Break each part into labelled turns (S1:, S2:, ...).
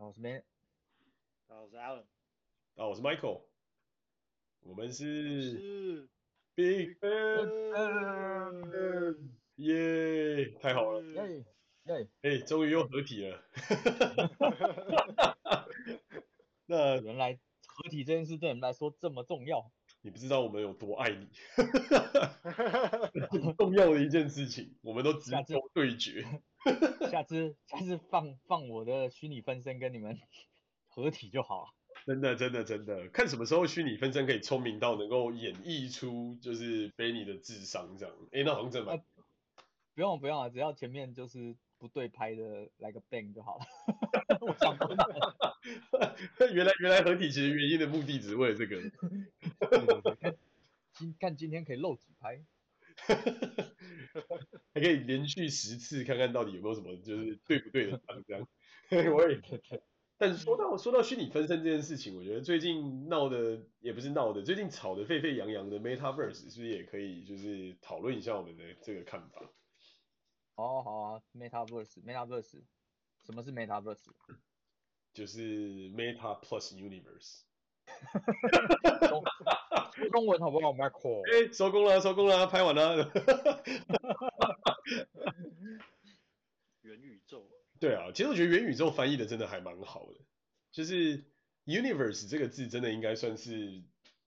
S1: 我是 Man，
S2: 我是 Alan，
S3: 啊，我是 Michael，我们是，
S2: 是
S3: Big Bang，耶，太好了，
S1: 耶耶，
S3: 哎，终于又合体了，那
S1: 原来合体这件事对你们来说这么重要，
S3: 你不知道我们有多爱你，很 重要的一件事情，我们都直球对决。
S1: 下次下次放放我的虚拟分身跟你们合体就好 了。
S3: 真的真的真的，看什么时候虚拟分身可以聪明到能够演绎出就是菲尼的智商这样。哎、欸，那好像真的、呃。
S1: 不用不用啊，只要前面就是不对拍的来个 bang 就好了。我想不到。
S3: 原来原来合体其实原因的目的只是为了
S1: 这个。今看今天可以露几拍。
S3: 还可以连续十次看看到底有没有什么就是对不对的这样，我也。但是说到说到虚拟分身这件事情，我觉得最近闹的也不是闹的，最近吵得沸沸扬扬的 Metaverse 是不是也可以就是讨论一下我们的这个看法？
S1: 好好啊，Metaverse Metaverse，什么是 Metaverse？
S3: 就是 Meta Plus Universe。
S1: 中文好不好，Michael？
S3: 哎、欸，收工了，收工了，拍完了。
S2: 元宇宙。
S3: 对啊，其实我觉得元宇宙翻译的真的还蛮好的，就是 universe 这个字真的应该算是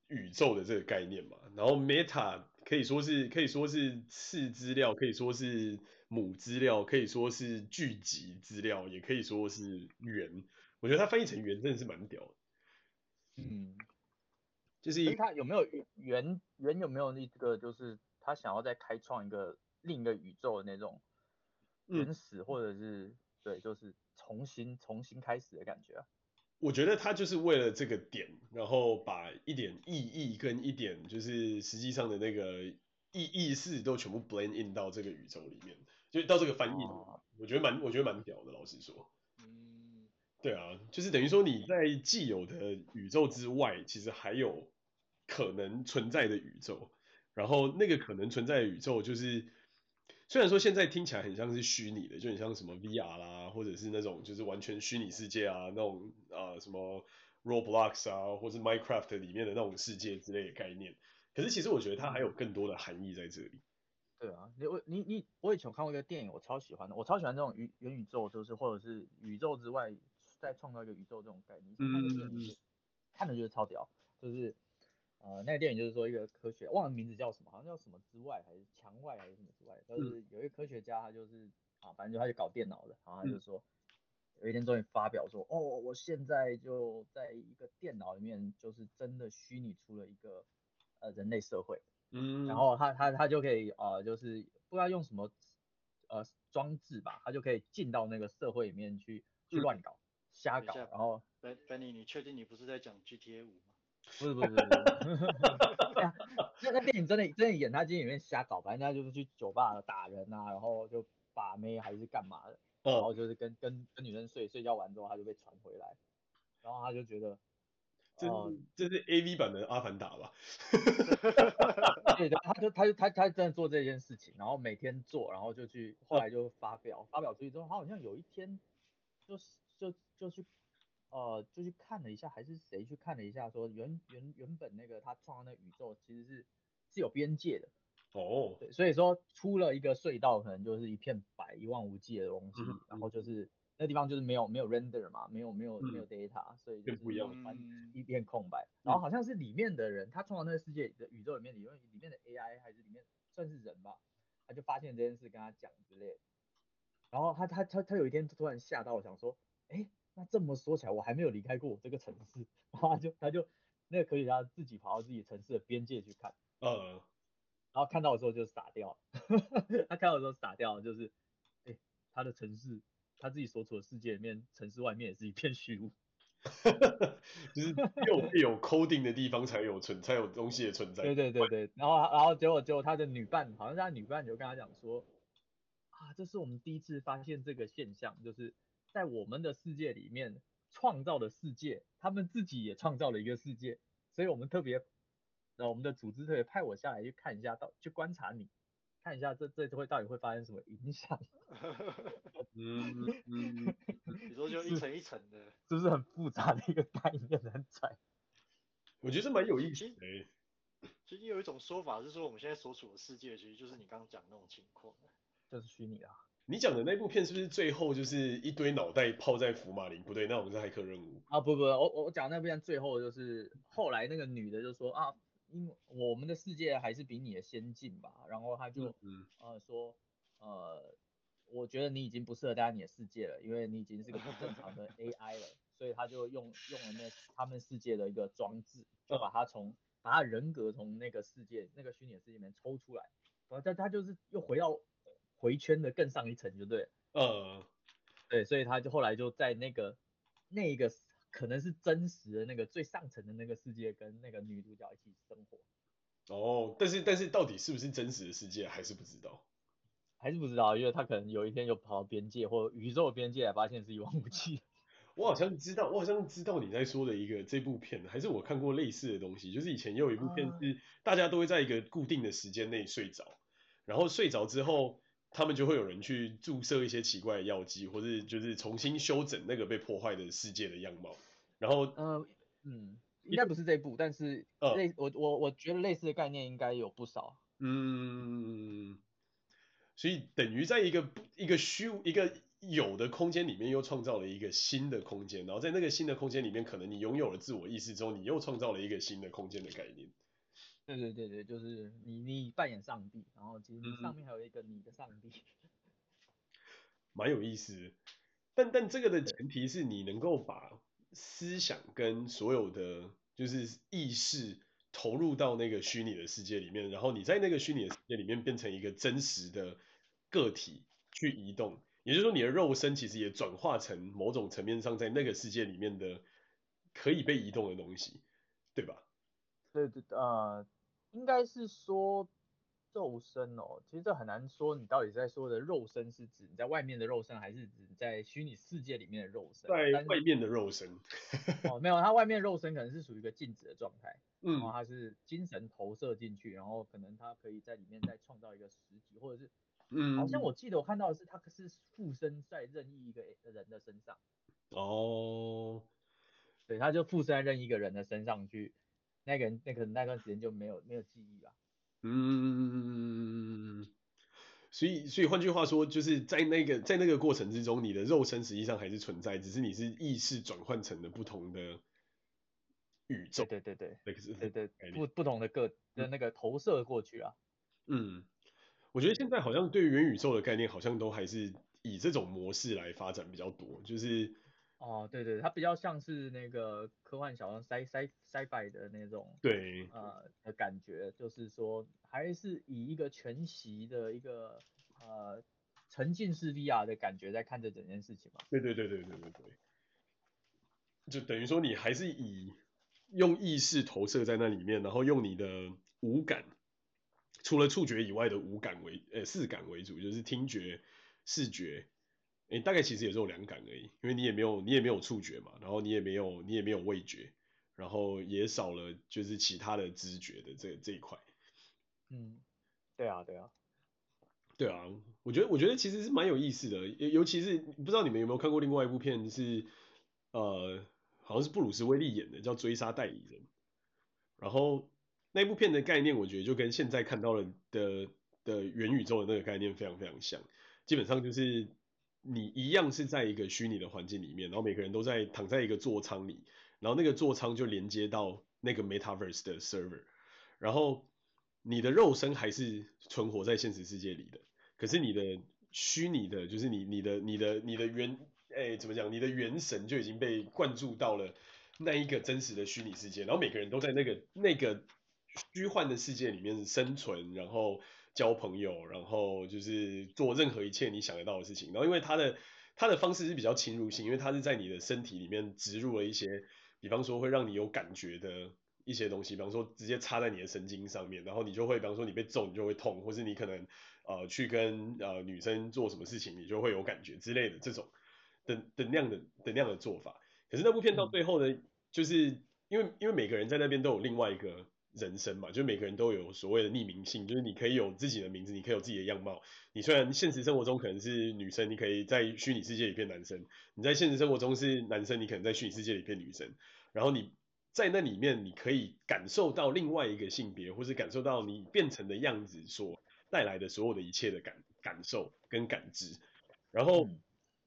S3: 宇宙的这个概念嘛。然后 meta 可以说是可以说是次资料，可以说是母资料，可以说是聚集资料，也可以说是元。我觉得它翻译成元真的是蛮屌的。
S1: 嗯。
S3: 就是
S1: 他有没有原原有没有那个，就是他想要再开创一个另一个宇宙的那种原始，或者是、嗯、对，就是重新重新开始的感觉啊。
S3: 我觉得他就是为了这个点，然后把一点意义跟一点就是实际上的那个意意识都全部 blend in 到这个宇宙里面，就到这个翻译，哦、我觉得蛮我觉得蛮屌的，老实
S2: 说。
S3: 对啊，就是等于说你在既有的宇宙之外，其实还有。可能存在的宇宙，然后那个可能存在的宇宙就是，虽然说现在听起来很像是虚拟的，就很像什么 VR 啦，或者是那种就是完全虚拟世界啊，那种啊、什么 Roblox 啊，或是 Minecraft 里面的那种世界之类的概念。可是其实我觉得它还有更多的含义在这里。
S1: 对啊，你我你你我以前有看过一个电影，我超喜欢的，我超喜欢这种元元宇宙，就是或者是宇宙之外再创造一个宇宙这种概念。嗯嗯嗯。看的就是超屌，就是。呃，那个电影就是说一个科学，忘了名字叫什么，好像叫什么之外还是墙外还是什么之外，就是有一个科学家，他就是啊，反正就他就搞电脑的，然后他就说，有一天终于发表说，哦，我现在就在一个电脑里面，就是真的虚拟出了一个呃人类社会，嗯，然后他他他就可以呃，就是不知道用什么呃装置吧，他就可以进到那个社会里面去去乱搞，瞎搞，然后
S2: ，Benny，你确定你不是在讲 GTA 五吗？
S1: 不是不是不是，那那电影真的真的演他今天里面瞎搞，反正他就是去酒吧打人啊，然后就把妹还是干嘛的，然后就是跟跟跟女生睡，睡觉完之后他就被传回来，然后他就觉得，
S3: 这这是 A V 版的阿凡达吧？
S1: 对的，他就他就他他真的做这件事情，然后每天做，然后就去后来就发表发表出去之后，他好像有一天就是就就去。呃，就去看了一下，还是谁去看了一下，说原原原本那个他创造那个宇宙其实是是有边界的
S3: 哦，oh.
S1: 对，所以说出了一个隧道，可能就是一片白一望无际的东西，mm hmm. 然后就是那地方就是没有没有 render 嘛，没有没有没有 data，、mm hmm. 所以就是一一片空白，mm hmm. 然后好像是里面的人，他创造那个世界的宇宙里面里面里面的 AI 还是里面算是人吧，他就发现这件事跟他讲之类的，然后他他他他有一天突然吓到，想说，哎。那这么说起来，我还没有离开过我这个城市，然后他就他就那个科学家自己跑到自己城市的边界去看，
S3: 嗯，
S1: 然后看到的时候就傻掉了，他看到的时候傻掉，就是，哎、欸，他的城市，他自己所处的世界里面，城市外面也是一片虚无，
S3: 就是有有 coding 的地方才有存才有东西的存在，
S1: 对对对对，然后然后结果结果他的女伴，好像是他女伴就跟他讲说，啊，这是我们第一次发现这个现象，就是。在我们的世界里面创造的世界，他们自己也创造了一个世界，所以我们特别，呃，我们的组织特别派我下来去看一下，到去观察你，看一下这这会到底会发生什么影响。
S3: 嗯嗯，
S2: 你说就一层一层的，
S1: 是不是很复杂的一个概念？很窄。
S3: 我觉得蛮有意思的、欸。
S2: 其实有一种说法是说，我们现在所处的世界其实就是你刚刚讲的那种情况，
S1: 就是虚拟啊。
S3: 你讲的那部片是不是最后就是一堆脑袋泡在福马林？不对，那我们是骇客任务
S1: 啊！不不，我我讲那部片最后就是后来那个女的就说啊，因为我们的世界还是比你的先进吧，然后她就嗯呃说呃，我觉得你已经不适合待在你的世界了，因为你已经是个不正常的 AI 了，所以他就用用了那他们世界的一个装置，就把他从把他人格从那个世界那个虚拟世界里面抽出来，然后他他就是又回到。回圈的更上一层就对，
S3: 呃，
S1: 对，所以他就后来就在那个那个可能是真实的那个最上层的那个世界，跟那个女主角一起生活。
S3: 哦，但是但是到底是不是真实的世界还是不知道，
S1: 还是不知道，因为他可能有一天就跑到边界或宇宙边界来，发现是一望无际。
S3: 我好像知道，我好像知道你在说的一个这部片，还是我看过类似的东西，就是以前也有一部片是大家都会在一个固定的时间内睡着，然后睡着之后。他们就会有人去注射一些奇怪的药剂，或者就是重新修整那个被破坏的世界的样貌。然后，
S1: 呃，嗯，应该不是这一部，但是类、呃、我我我觉得类似的概念应该有不少。
S3: 嗯，所以等于在一个一个虚一个有的空间里面又创造了一个新的空间，然后在那个新的空间里面，可能你拥有了自我意识之后，你又创造了一个新的空间的概念。
S1: 对对对对，就是你你扮演上帝，然后其实上面还有一个你的上帝，
S3: 蛮、嗯、有意思。但但这个的前提是你能够把思想跟所有的就是意识投入到那个虚拟的世界里面，然后你在那个虚拟的世界里面变成一个真实的个体去移动，也就是说你的肉身其实也转化成某种层面上在那个世界里面的可以被移动的东西，对吧？
S1: 对对呃。应该是说肉身哦，其实这很难说，你到底在说的肉身是指你在外面的肉身，还是指在虚拟世界里面的肉身？
S3: 在外面的肉身。
S1: 哦，没有，它外面肉身可能是属于一个静止的状态，嗯，然后它是精神投射进去，然后可能它可以在里面再创造一个实体，或者是，嗯，好像我记得我看到的是，它是附身在任意一个人的身上。
S3: 哦，
S1: 对，它就附身在任意一个人的身上去。那个人，那个那段时间就没有没有记忆了。
S3: 嗯，所以所以换句话说，就是在那个在那个过程之中，你的肉身实际上还是存在，只是你是意识转换成了不同的宇宙。
S1: 对对对对，对对不不同的个的那个投射过去啊。
S3: 嗯，我觉得现在好像对元宇宙的概念，好像都还是以这种模式来发展比较多，就是。
S1: 哦，对对，它比较像是那个科幻小说 sci sci sci-fi 的那种，
S3: 对，
S1: 呃的感觉，就是说还是以一个全息的一个呃沉浸式 VR 的感觉在看这整件事情嘛。
S3: 对对对对对对对，就等于说你还是以用意识投射在那里面，然后用你的五感，除了触觉以外的五感为呃四感为主，就是听觉、视觉。哎，大概其实也只有两感而已，因为你也没有你也没有触觉嘛，然后你也没有你也没有味觉，然后也少了就是其他的知觉的这这一块。
S1: 嗯，对啊对啊，
S3: 对啊，我觉得我觉得其实是蛮有意思的，尤尤其是不知道你们有没有看过另外一部片是呃好像是布鲁斯威利演的叫《追杀代理人》，然后那部片的概念我觉得就跟现在看到了的的元宇宙的那个概念非常非常像，基本上就是。你一样是在一个虚拟的环境里面，然后每个人都在躺在一个座舱里，然后那个座舱就连接到那个 metaverse 的 server，然后你的肉身还是存活在现实世界里的，可是你的虚拟的，就是你你的你的你的原，哎，怎么讲？你的元神就已经被灌注到了那一个真实的虚拟世界，然后每个人都在那个那个虚幻的世界里面生存，然后。交朋友，然后就是做任何一切你想得到的事情。然后因为他的他的方式是比较侵入性，因为他是在你的身体里面植入了一些，比方说会让你有感觉的一些东西，比方说直接插在你的神经上面，然后你就会，比方说你被揍你就会痛，或是你可能呃去跟呃女生做什么事情你就会有感觉之类的这种的的那样的的那样的做法。可是那部片到最后呢，就是因为因为每个人在那边都有另外一个人生嘛，就每个人都有所谓的匿名性，就是你可以有自己的名字，你可以有自己的样貌。你虽然现实生活中可能是女生，你可以在虚拟世界里变男生；你在现实生活中是男生，你可能在虚拟世界里变女生。然后你在那里面，你可以感受到另外一个性别，或是感受到你变成的样子所带来的所有的一切的感感受跟感知。然后，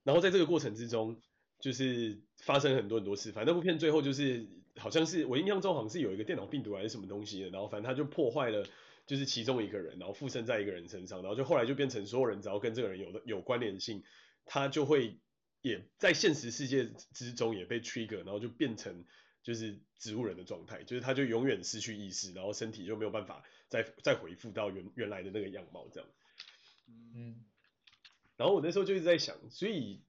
S3: 然后在这个过程之中，就是发生很多很多事。反正那部片最后就是。好像是我印象中好像是有一个电脑病毒还是什么东西的，然后反正他就破坏了，就是其中一个人，然后附身在一个人身上，然后就后来就变成所有人只要跟这个人有的有关联性，他就会也在现实世界之中也被 trigger，然后就变成就是植物人的状态，就是他就永远失去意识，然后身体就没有办法再再恢复到原原来的那个样貌这样。嗯，然后我那时候就一直在想，所以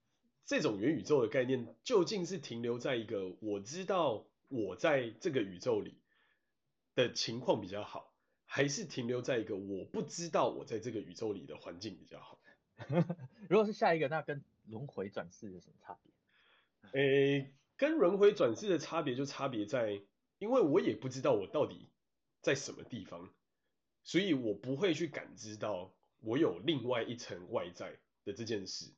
S3: 这种元宇宙的概念究竟是停留在一个我知道。我在这个宇宙里的情况比较好，还是停留在一个我不知道我在这个宇宙里的环境比较好？
S1: 如果是下一个，那跟轮回转世有什么差别？
S3: 诶，跟轮回转世的差别就差别在，因为我也不知道我到底在什么地方，所以我不会去感知到我有另外一层外在的这件事。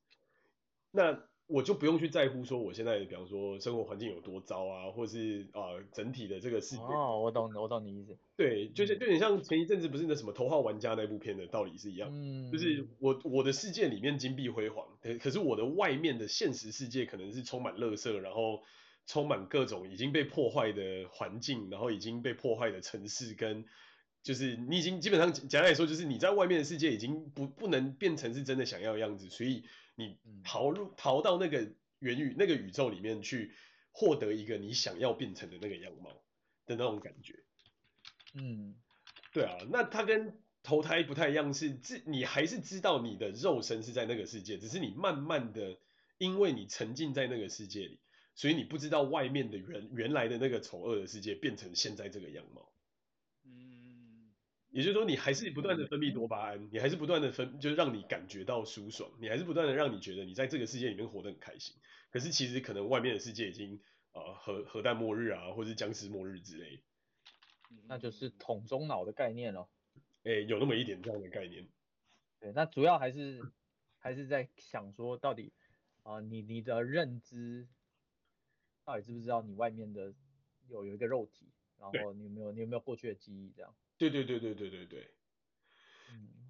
S3: 那我就不用去在乎说我现在，比方说生活环境有多糟啊，或是啊、呃、整体的这个世界。
S1: 哦，我懂，我懂你意思。
S3: 对，就是就有点像前一阵子不是那什么头号玩家那部片的道理是一样。嗯。就是我我的世界里面金碧辉煌，可是我的外面的现实世界可能是充满垃圾，然后充满各种已经被破坏的环境，然后已经被破坏的城市跟。就是你已经基本上简单来说，就是你在外面的世界已经不不能变成是真的想要的样子，所以你逃入逃到那个元宇那个宇宙里面去，获得一个你想要变成的那个样貌的那种感觉。嗯，对啊，那它跟投胎不太一样，是自你还是知道你的肉身是在那个世界，只是你慢慢的因为你沉浸在那个世界里，所以你不知道外面的原原来的那个丑恶的世界变成现在这个样貌。也就是说，你还是不断的分泌多巴胺，你还是不断的分，就是让你感觉到舒爽，你还是不断的让你觉得你在这个世界里面活得很开心。可是其实可能外面的世界已经呃核核弹末日啊，或者是僵尸末日之类。
S1: 那就是桶中脑的概念咯。
S3: 哎、欸，有那么一点这样的概念。
S1: 对，那主要还是还是在想说，到底啊、呃，你你的认知到底知不知道你外面的有有一个肉体，然后你有没有你有没有过去的记忆这样？
S3: 对对对对对对对，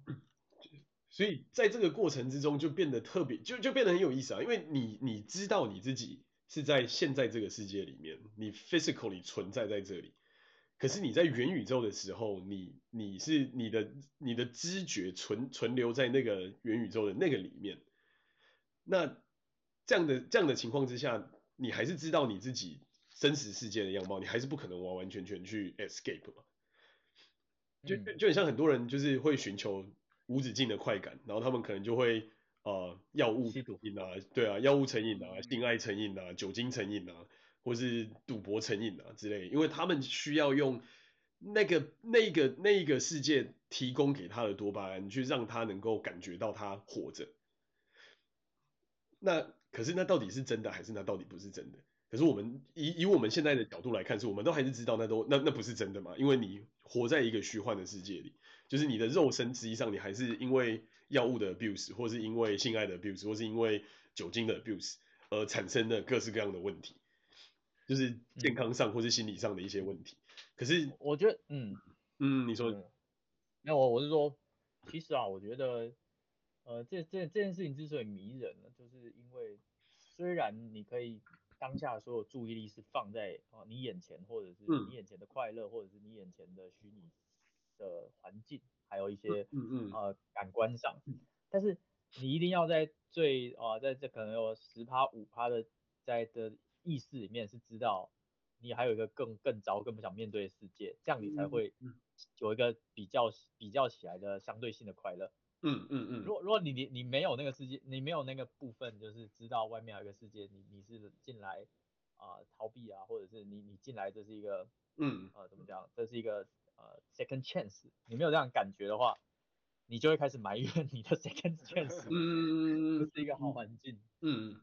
S3: 嗯，所以在这个过程之中就变得特别，就就变得很有意思啊，因为你你知道你自己是在现在这个世界里面，你 physically 存在在这里，可是你在元宇宙的时候，你你是你的你的知觉存存留在那个元宇宙的那个里面，那这样的这样的情况之下，你还是知道你自己真实世界的样貌，你还是不可能完完全全去 escape 嘛。就就很像很多人就是会寻求无止境的快感，然后他们可能就会呃药物成瘾啊，对啊，药物成瘾啊，性爱成瘾啊，酒精成瘾啊，或是赌博成瘾啊之类，因为他们需要用那个那个那个世界提供给他的多巴胺，去让他能够感觉到他活着。那可是那到底是真的还是那到底不是真的？可是我们以以我们现在的角度来看，是我们都还是知道那都那那不是真的嘛？因为你活在一个虚幻的世界里，就是你的肉身实际上你还是因为药物的 abuse，或是因为性爱的 abuse，或是因为酒精的 abuse 而产生的各式各样的问题，就是健康上或是心理上的一些问题。可是
S1: 我觉得，嗯
S3: 嗯，你说，
S1: 那我我是说，其实啊，我觉得，呃，这这这件事情之所以迷人呢，就是因为虽然你可以。当下所有注意力是放在啊你眼前，或者是你眼前的快乐，或者是你眼前的虚拟的环境，还有一些嗯嗯呃感官上，但是你一定要在最啊在这可能有十趴五趴的在的意识里面是知道你还有一个更更糟更不想面对的世界，这样你才会有一个比较比较起来的相对性的快乐。
S3: 嗯嗯嗯，
S1: 如果如果你你你没有那个世界，你没有那个部分，就是知道外面有一个世界，你你是进来啊、呃、逃避啊，或者是你你进来这是一个嗯。呃怎么讲，这是一个呃 second chance，你没有这样感觉的话，你就会开始埋怨你的 second chance，嗯，这是一个好环境，嗯，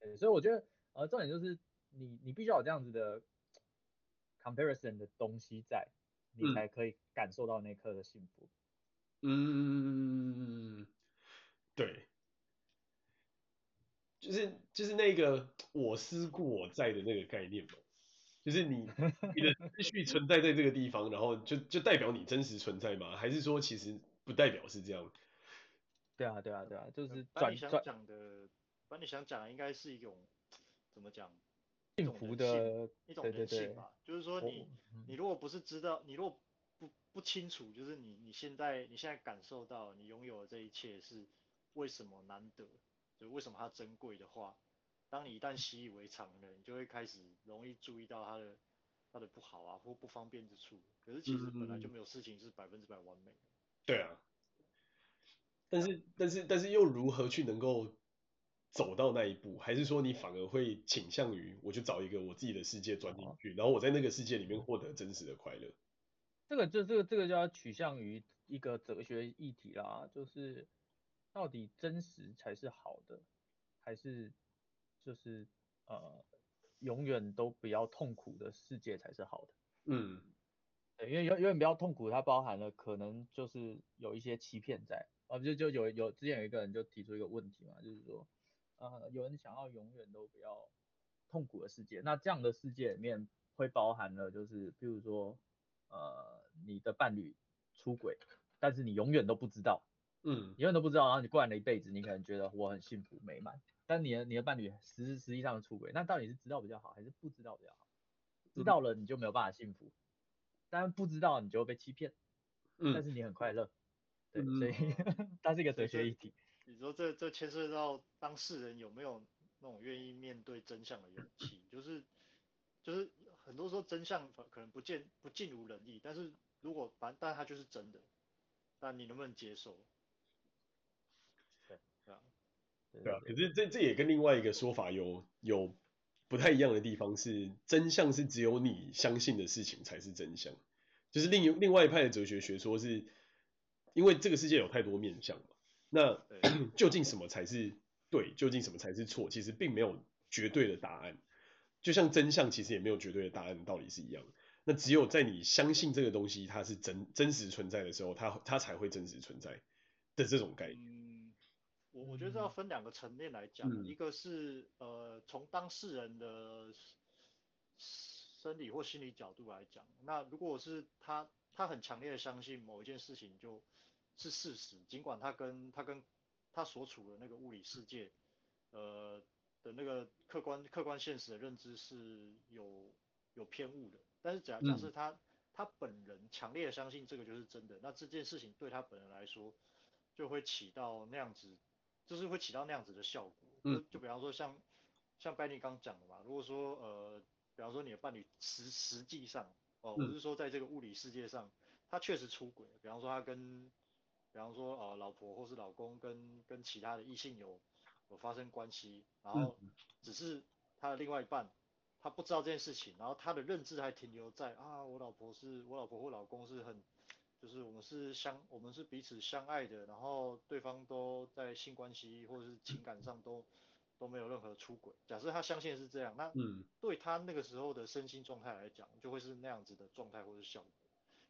S1: 对，所以我觉得呃重点就是你你必须要有这样子的 comparison 的东西在，你才可以感受到那刻的幸福。
S3: 嗯，对，就是就是那个我思故我在的那个概念嘛，就是你你的 思绪存在在这个地方，然后就就代表你真实存在吗？还是说其实不代表是这样？
S1: 对啊，对啊，对啊，就是
S2: 把你想讲的，把你想讲的应该是一种怎么讲？
S1: 幸福的
S2: 一种人性吧，
S1: 对对对，
S2: 就是说你你如果不是知道，你如果不不清楚，就是你你现在你现在感受到你拥有的这一切是为什么难得，就为什么它珍贵的话，当你一旦习以为常了，你就会开始容易注意到它的它的不好啊或不方便之处。可是其实本来就没有事情是百分之百完美的。
S3: 对啊。但是但是但是又如何去能够走到那一步？还是说你反而会倾向于我就找一个我自己的世界钻进去，然后我在那个世界里面获得真实的快乐？
S1: 这个就这个这个就要取向于一个哲学议题啦，就是到底真实才是好的，还是就是呃永远都不要痛苦的世界才是好的？
S3: 嗯，
S1: 对，因为永永远不要痛苦，它包含了可能就是有一些欺骗在。啊，就就有有之前有一个人就提出一个问题嘛，就是说，呃，有人想要永远都不要痛苦的世界，那这样的世界里面会包含了就是，比如说，呃，你的伴侣出轨，但是你永远都不知道，
S3: 嗯，
S1: 永远都不知道，然后你过完了一辈子，你可能觉得我很幸福美满，但你的你的伴侣实实际上出轨，那到底是知道比较好，还是不知道比较好？知道了你就没有办法幸福，但不知道你就会被欺骗，
S3: 嗯，
S1: 但是你很快乐。对，所以 它是一个哲学议题。
S2: 你说这这牵涉到当事人有没有那种愿意面对真相的勇气，就是就是很多时候真相可能不见不尽如人意，但是如果反正但它就是真的，那你能不能接受？
S1: 对，对啊，
S3: 对啊。可是这这也跟另外一个说法有有不太一样的地方是，真相是只有你相信的事情才是真相，就是另另外一派的哲学学说是。因为这个世界有太多面向嘛，那 究竟什么才是对，究竟什么才是错，其实并没有绝对的答案。就像真相其实也没有绝对的答案，道理是一样。那只有在你相信这个东西它是真真实存在的时候，它它才会真实存在的这种概念。
S2: 嗯，我我觉得这要分两个层面来讲，嗯、一个是呃从当事人的生理或心理角度来讲，那如果是他他很强烈的相信某一件事情就。是事实，尽管他跟他跟他所处的那个物理世界，呃的那个客观客观现实的认知是有有偏误的，但是假假设他、嗯、他本人强烈的相信这个就是真的，那这件事情对他本人来说就会起到那样子，就是会起到那样子的效果。嗯、就就比方说像像 Benny 刚讲的嘛，如果说呃，比方说你的伴侣实实际上哦，我是说在这个物理世界上，他确实出轨，比方说他跟比方说，呃，老婆或是老公跟跟其他的异性有有发生关系，然后只是他的另外一半，他不知道这件事情，然后他的认知还停留在啊，我老婆是我老婆或老公是很，就是我们是相我们是彼此相爱的，然后对方都在性关系或者是情感上都都没有任何出轨。假设他相信是这样，那对他那个时候的身心状态来讲，就会是那样子的状态或者效果。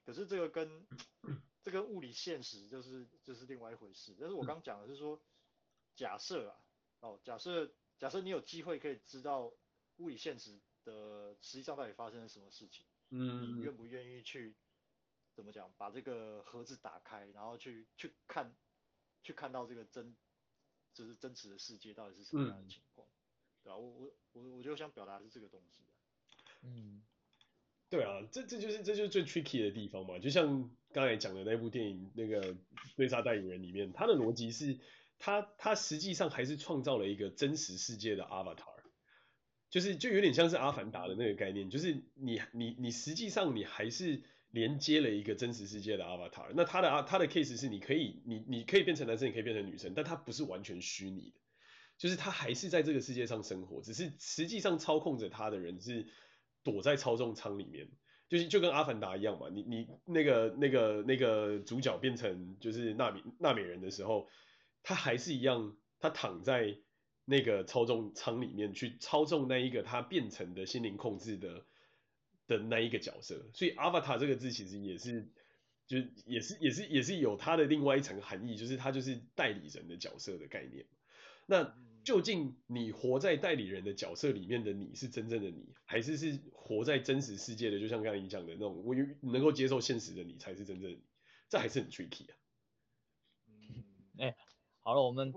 S2: 可是这个跟 这个物理现实就是就是另外一回事。但是我刚讲的是说，假设啊，哦，假设假设你有机会可以知道物理现实的实际上到底发生了什么事情，嗯，你愿不愿意去怎么讲，把这个盒子打开，然后去去看，去看到这个真，就是真实的世界到底是什么样的情况，嗯、对吧、啊？我我我我就想表达的是这个东西、啊，嗯。
S3: 对啊，这这就是这就是最 tricky 的地方嘛。就像刚才讲的那部电影那个《追杀代理人》里面，他的逻辑是，他他实际上还是创造了一个真实世界的 avatar，就是就有点像是阿凡达的那个概念，就是你你你实际上你还是连接了一个真实世界的 avatar。那他的啊他的 case 是，你可以你你可以变成男生，你可以变成女生，但他不是完全虚拟的，就是他还是在这个世界上生活，只是实际上操控着他的人是。躲在操纵舱里面，就是就跟阿凡达一样嘛。你你那个那个那个主角变成就是纳米纳美人的时候，他还是一样，他躺在那个操纵舱里面去操纵那一个他变成的心灵控制的的那一个角色，所以 avatar 这个字其实也是，就也是也是也是有它的另外一层含义，就是它就是代理人的角色的概念。那究竟你活在代理人的角色里面的你是真正的你，还是是活在真实世界的？就像刚才你讲的那种，我能够接受现实的你才是真正的你，这还是很 tricky 啊。
S1: 好了，我们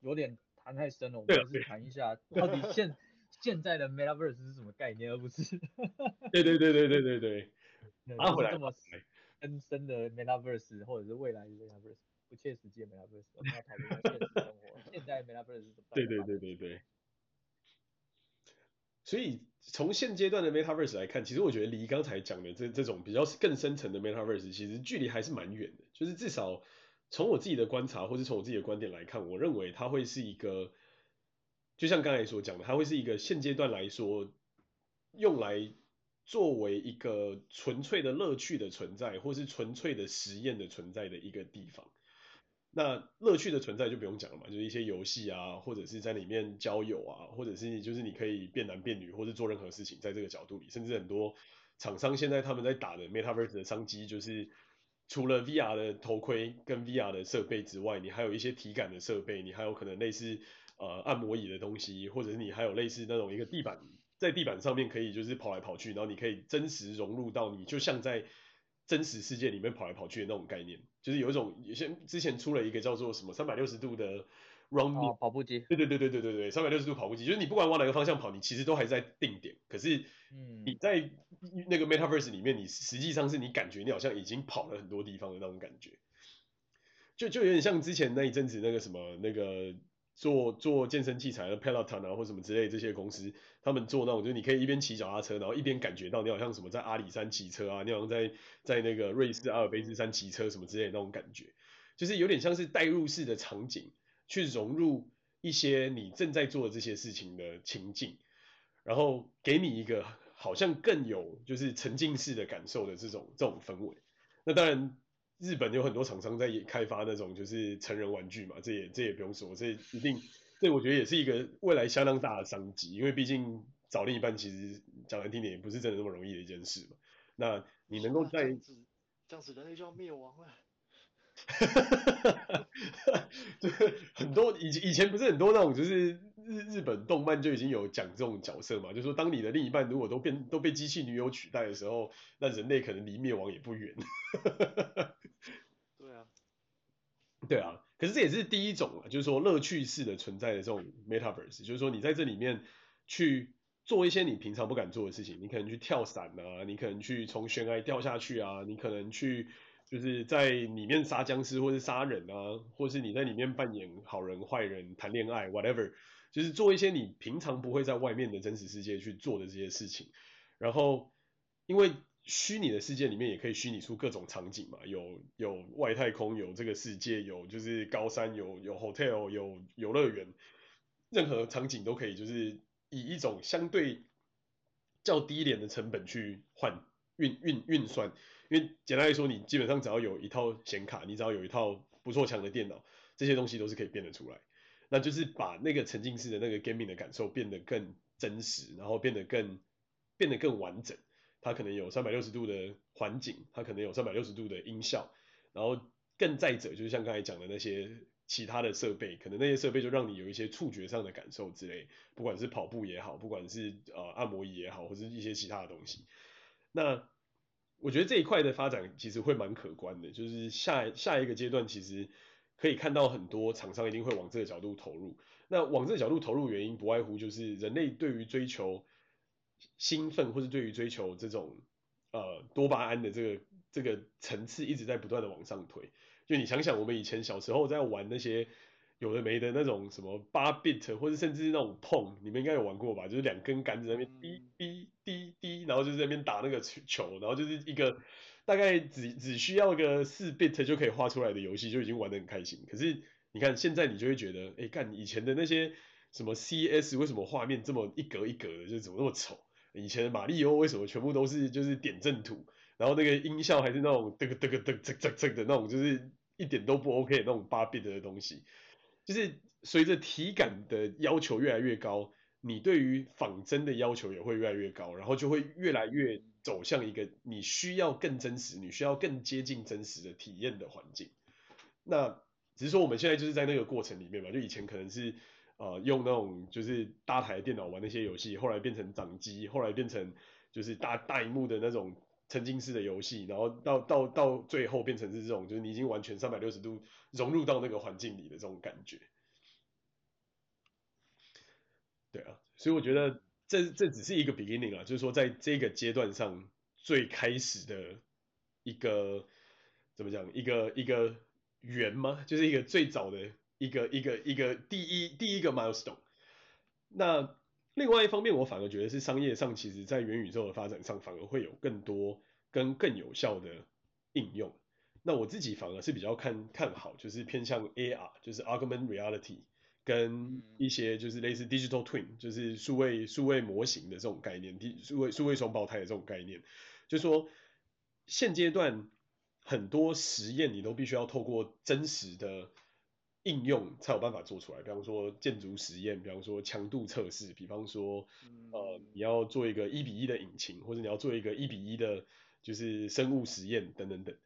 S1: 有点谈太深了，我们还是谈一下 到底现现在的 Metaverse 是什么概念，而不是
S3: 对对对对对对对，啊，回来
S1: 这么深深的 Metaverse 或者是未来的 Metaverse。不切实际的 Metaverse，我们要讨论现实生活。现在 Metaverse 是什么？
S3: 对对对对对。所以从现阶段的 Metaverse 来看，其实我觉得离刚才讲的这这种比较更深层的 Metaverse，其实距离还是蛮远的。就是至少从我自己的观察，或是从我自己的观点来看，我认为它会是一个，就像刚才所讲的，它会是一个现阶段来说，用来作为一个纯粹的乐趣的存在，或是纯粹的实验的存在的一个地方。那乐趣的存在就不用讲了嘛，就是一些游戏啊，或者是在里面交友啊，或者是就是你可以变男变女，或者做任何事情，在这个角度里，甚至很多厂商现在他们在打的 Metaverse 的商机，就是除了 VR 的头盔跟 VR 的设备之外，你还有一些体感的设备，你还有可能类似呃按摩椅的东西，或者是你还有类似那种一个地板，在地板上面可以就是跑来跑去，然后你可以真实融入到你就像在。真实世界里面跑来跑去的那种概念，就是有一种，有些之前出了一个叫做什么三百六十度的 running、
S1: 哦、跑步机，
S3: 对对对对对对对，三百六十度跑步机，就是你不管往哪个方向跑，你其实都还在定点，可是你在那个 metaverse 里面，你实际上是你感觉你好像已经跑了很多地方的那种感觉，就就有点像之前那一阵子那个什么那个。做做健身器材的 Peloton 啊，或什么之类这些公司，他们做那种就是你可以一边骑脚踏车，然后一边感觉到你好像什么在阿里山骑车啊，你好像在在那个瑞士阿尔卑斯山骑车什么之类的那种感觉，就是有点像是代入式的场景，去融入一些你正在做的这些事情的情境，然后给你一个好像更有就是沉浸式的感受的这种这种氛围。那当然。日本有很多厂商在开发那种就是成人玩具嘛，这也这也不用说，这一定，这我觉得也是一个未来相当大的商机，因为毕竟找另一半其实讲难听点也不是真的那么容易的一件事嘛。那你能够在这样子，
S2: 这样子人类就要灭亡了。
S3: 哈哈哈哈哈！对，很多以以前不是很多那种就是日日本动漫就已经有讲这种角色嘛，就是说当你的另一半如果都变都被机器女友取代的时候，那人类可能离灭亡也不远。
S2: 对啊，
S3: 对啊，可是这也是第一种啊，就是说乐趣式的存在的这种 metaverse，就是说你在这里面去做一些你平常不敢做的事情，你可能去跳伞啊，你可能去从悬崖掉下去啊，你可能去。就是在里面杀僵尸，或是杀人啊，或是你在里面扮演好人、坏人、谈恋爱，whatever，就是做一些你平常不会在外面的真实世界去做的这些事情。然后，因为虚拟的世界里面也可以虚拟出各种场景嘛，有有外太空，有这个世界，有就是高山，有有 hotel，有游乐园，任何场景都可以，就是以一种相对较低廉的成本去换运运运算。因为简单来说，你基本上只要有一套显卡，你只要有一套不错强的电脑，这些东西都是可以变得出来。那就是把那个沉浸式的那个 gaming 的感受变得更真实，然后变得更变得更完整。它可能有三百六十度的环境，它可能有三百六十度的音效，然后更再者就是像刚才讲的那些其他的设备，可能那些设备就让你有一些触觉上的感受之类，不管是跑步也好，不管是呃按摩椅也好，或是一些其他的东西，那。我觉得这一块的发展其实会蛮可观的，就是下下一个阶段其实可以看到很多厂商一定会往这个角度投入。那往这个角度投入原因不外乎就是人类对于追求兴奋或是对于追求这种呃多巴胺的这个这个层次一直在不断的往上推。就你想想，我们以前小时候在玩那些。有的没的那种什么八 bit 或者甚至那种碰，你们应该有玩过吧？就是两根杆子在那边滴滴滴滴，然后就是在那边打那个球，然后就是一个大概只只需要个四 bit 就可以画出来的游戏，就已经玩得很开心。可是你看现在你就会觉得，哎，干以前的那些什么 CS 为什么画面这么一格一格的，就怎么那么丑？以前的马里欧为什么全部都是就是点阵图，然后那个音效还是那种嘚个嘚个嘚嘚嘚嘚的那种，就是一点都不 OK 那种八 bit 的东西。就是随着体感的要求越来越高，你对于仿真的要求也会越来越高，然后就会越来越走向一个你需要更真实、你需要更接近真实的体验的环境。那只是说我们现在就是在那个过程里面嘛，就以前可能是呃用那种就是大台电脑玩那些游戏，后来变成掌机，后来变成就是大大萤幕的那种。沉浸式的游戏，然后到到到最后变成是这种，就是你已经完全三百六十度融入到那个环境里的这种感觉。对啊，所以我觉得这这只是一个 beginning 啊，就是说在这个阶段上最开始的一个怎么讲，一个一个圆吗？就是一个最早的一个一个一个第一第一个 milestone。那另外一方面，我反而觉得是商业上，其实在元宇宙的发展上，反而会有更多跟更有效的应用。那我自己反而是比较看看好，就是偏向 AR，就是 Augmented Reality，跟一些就是类似 Digital Twin，就是数位数位模型的这种概念，数位数位双胞胎的这种概念。就是说现阶段很多实验你都必须要透过真实的。应用才有办法做出来，比方说建筑实验，比方说强度测试，比方说呃你要做一个一比一的引擎，或者你要做一个一比一的，就是生物实验等等等。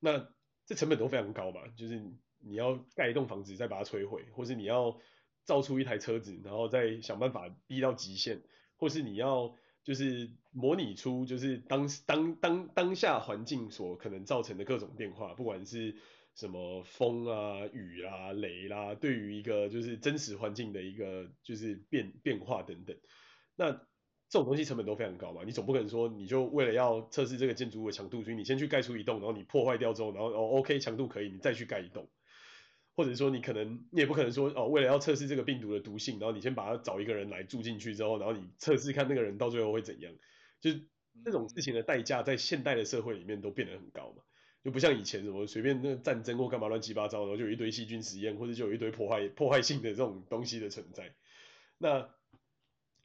S3: 那这成本都非常高嘛，就是你要盖一栋房子再把它摧毁，或是你要造出一台车子，然后再想办法逼到极限，或是你要就是模拟出就是当当当当下环境所可能造成的各种变化，不管是。什么风啊、雨啊、雷啦、啊，对于一个就是真实环境的一个就是变变化等等，那这种东西成本都非常高嘛，你总不可能说你就为了要测试这个建筑物的强度，所以你先去盖出一栋，然后你破坏掉之后，然后哦 OK 强度可以，你再去盖一栋，或者说你可能你也不可能说哦为了要测试这个病毒的毒性，然后你先把它找一个人来住进去之后，然后你测试看那个人到最后会怎样，就是这种事情的代价在现代的社会里面都变得很高嘛。就不像以前什么随便那战争或干嘛乱七八糟，然后就有一堆细菌实验，或者就有一堆破坏破坏性的这种东西的存在。那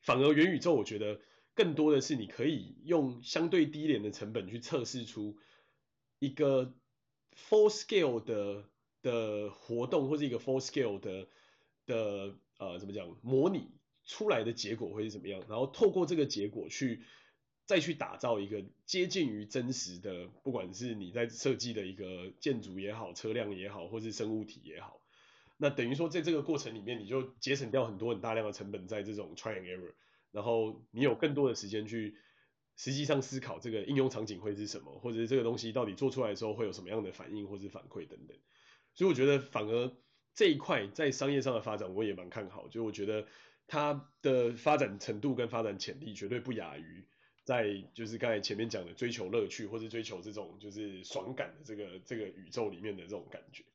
S3: 反而元宇宙，我觉得更多的是你可以用相对低廉的成本去测试出一个 full scale 的的活动，或者一个 full scale 的的呃怎么讲模拟出来的结果会是怎么样，然后透过这个结果去。再去打造一个接近于真实的，不管是你在设计的一个建筑也好、车辆也好，或是生物体也好，那等于说在这个过程里面，你就节省掉很多很大量的成本在这种 try and error，然后你有更多的时间去实际上思考这个应用场景会是什么，或者是这个东西到底做出来的时候会有什么样的反应或是反馈等等。所以我觉得反而这一块在商业上的发展我也蛮看好，就我觉得它的发展程度跟发展潜力绝对不亚于。在就是刚才前面讲的追求乐趣或者追求这种就是爽感的这个这个宇宙里面的这种感觉，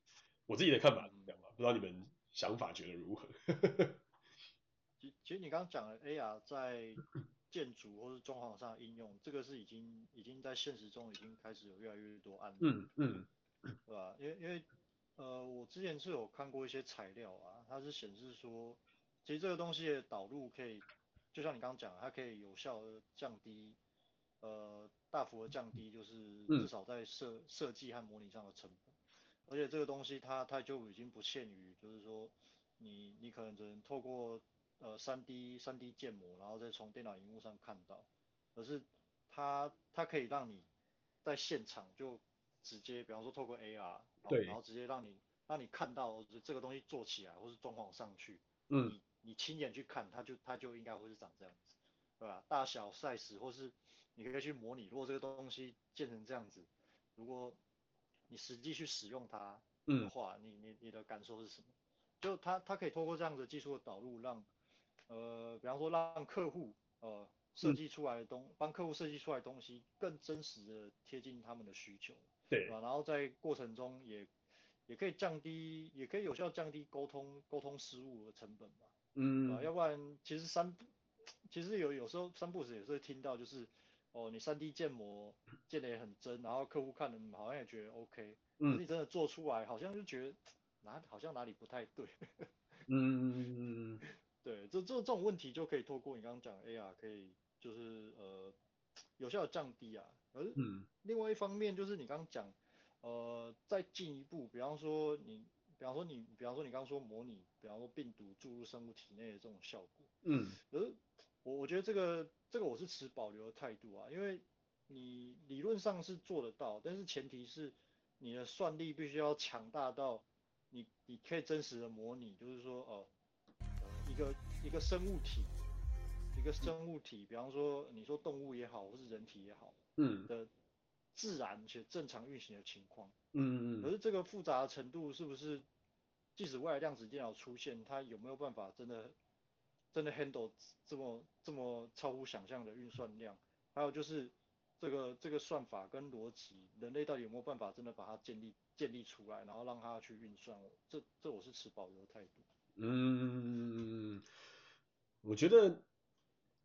S3: 我自己的看法是这样吧，不知道你们想法觉得如何？
S2: 其其实你刚刚讲的 AR 在建筑或是装潢上的应用，这个是已经已经在现实中已经开始有越来越多案例，
S3: 嗯嗯，
S2: 对吧？因为因为呃我之前是有看过一些材料啊，它是显示说，其实这个东西的导入可以。就像你刚刚讲，它可以有效的降低，呃，大幅的降低，就是至少在设设计和模拟上的成本。而且这个东西它它就已经不限于，就是说你你可能只能透过呃三 D 三 D 建模，然后再从电脑荧幕上看到，而是它它可以让你在现场就直接，比方说透过 AR，
S3: 对，
S2: 然后直接让你让你看到这个东西做起来或是装潢上去，
S3: 嗯。
S2: 你亲眼去看，它就它就应该会是长这样子，对吧？大小 size 或是你可以去模拟，如果这个东西建成这样子，如果你实际去使用它的话，嗯、你你你的感受是什么？就它它可以透过这样的技术的导入让，让呃，比方说让客户呃设计出来的东，帮、嗯、客户设计出来的东西更真实的贴近他们的需求，
S3: 对，
S2: 对吧？然后在过程中也也可以降低，也可以有效降低沟通沟通失误的成本吧。
S3: 嗯，
S2: 啊，要不然其实三，其实有有时候三步时也是会听到，就是哦，你三 D 建模建的也很真，然后客户看了好像也觉得 OK，嗯，可是你真的做出来好像就觉得 哪好像哪里不太对，
S3: 嗯
S2: 对，这这这种问题就可以透过你刚刚讲的 AR 可以就是呃 有效的降低啊，而另外一方面就是你刚刚讲呃再进一步，比方说你比方说你，比方说你刚刚说模拟，比方说病毒注入生物体内的这种效果，
S3: 嗯，
S2: 可是我我觉得这个这个我是持保留的态度啊，因为你理论上是做得到，但是前提是你的算力必须要强大到你你可以真实的模拟，就是说哦，呃，一个一个生物体，一个生物体，比方说你说动物也好，或是人体也好，
S3: 嗯
S2: 的自然且正常运行的情况。
S3: 嗯嗯，
S2: 可是这个复杂的程度是不是，即使未来量子电脑出现，它有没有办法真的真的 handle 这么这么超乎想象的运算量？还有就是这个这个算法跟逻辑，人类到底有没有办法真的把它建立建立出来，然后让它去运算？这这我是持保留的态度。
S3: 嗯，我觉得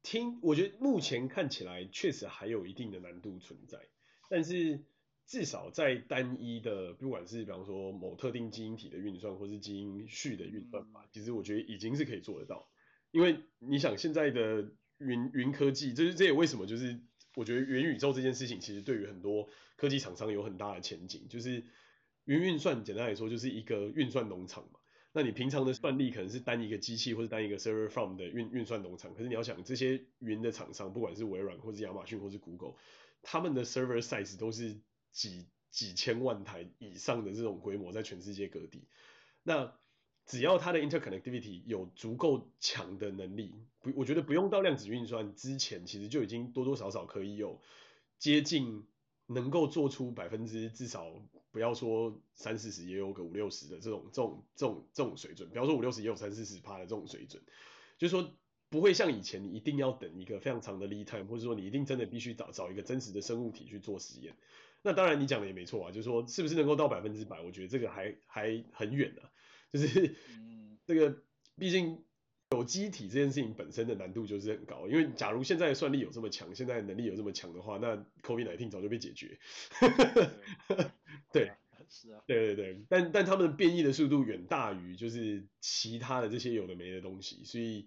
S3: 听，我觉得目前看起来确实还有一定的难度存在，但是。至少在单一的，不管是比方说某特定基因体的运算，或是基因序的运算法，其实我觉得已经是可以做得到。因为你想现在的云云科技，这是这也为什么就是我觉得元宇宙这件事情，其实对于很多科技厂商有很大的前景。就是云运算简单来说就是一个运算农场嘛。那你平常的算力可能是单一个机器或者单一个 server farm 的运运算农场，可是你要想这些云的厂商，不管是微软或是亚马逊或是 Google，他们的 server size 都是。几几千万台以上的这种规模，在全世界各地，那只要它的 interconnectivity 有足够强的能力，不，我觉得不用到量子运算之前，其实就已经多多少少可以有接近能够做出百分之至少不要说三四十，也有个五六十的这种这种这种这种水准，比方说五六十也有三四十趴的这种水准，就是说不会像以前你一定要等一个非常长的 lead time，或者说你一定真的必须找找一个真实的生物体去做实验。那当然，你讲的也没错啊，就是说是不是能够到百分之百，我觉得这个还还很远呢、啊。就是，这个毕竟有机体这件事情本身的难度就是很高，因为假如现在的算力有这么强，现在的能力有这么强的话，那 COVID-19 早就被解决。对，
S2: 是啊，
S3: 对对对，但但他们变异的速度远大于就是其他的这些有的没的东西，所以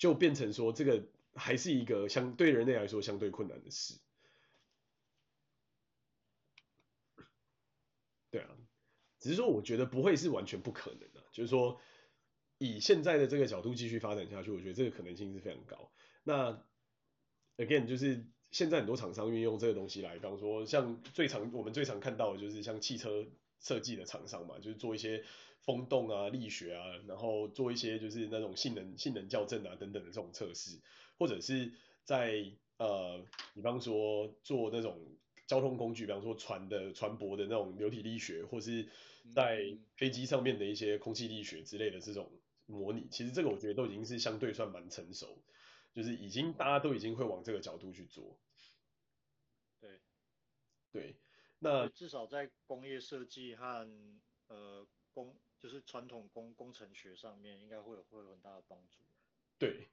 S3: 就变成说这个还是一个相对人类来说相对困难的事。对啊，只是说我觉得不会是完全不可能的，就是说以现在的这个角度继续发展下去，我觉得这个可能性是非常高。那 again 就是现在很多厂商运用这个东西来，比方说像最常我们最常看到的就是像汽车设计的厂商嘛，就是做一些风洞啊、力学啊，然后做一些就是那种性能性能校正啊等等的这种测试，或者是在呃，比方说做那种。交通工具，比方说船的船舶的那种流体力学，或是在飞机上面的一些空气力学之类的这种模拟，其实这个我觉得都已经是相对算蛮成熟，就是已经大家都已经会往这个角度去做。
S2: 对，
S3: 对，那
S2: 至少在工业设计和呃工就是传统工工程学上面，应该会有会有很大的帮助。
S3: 对，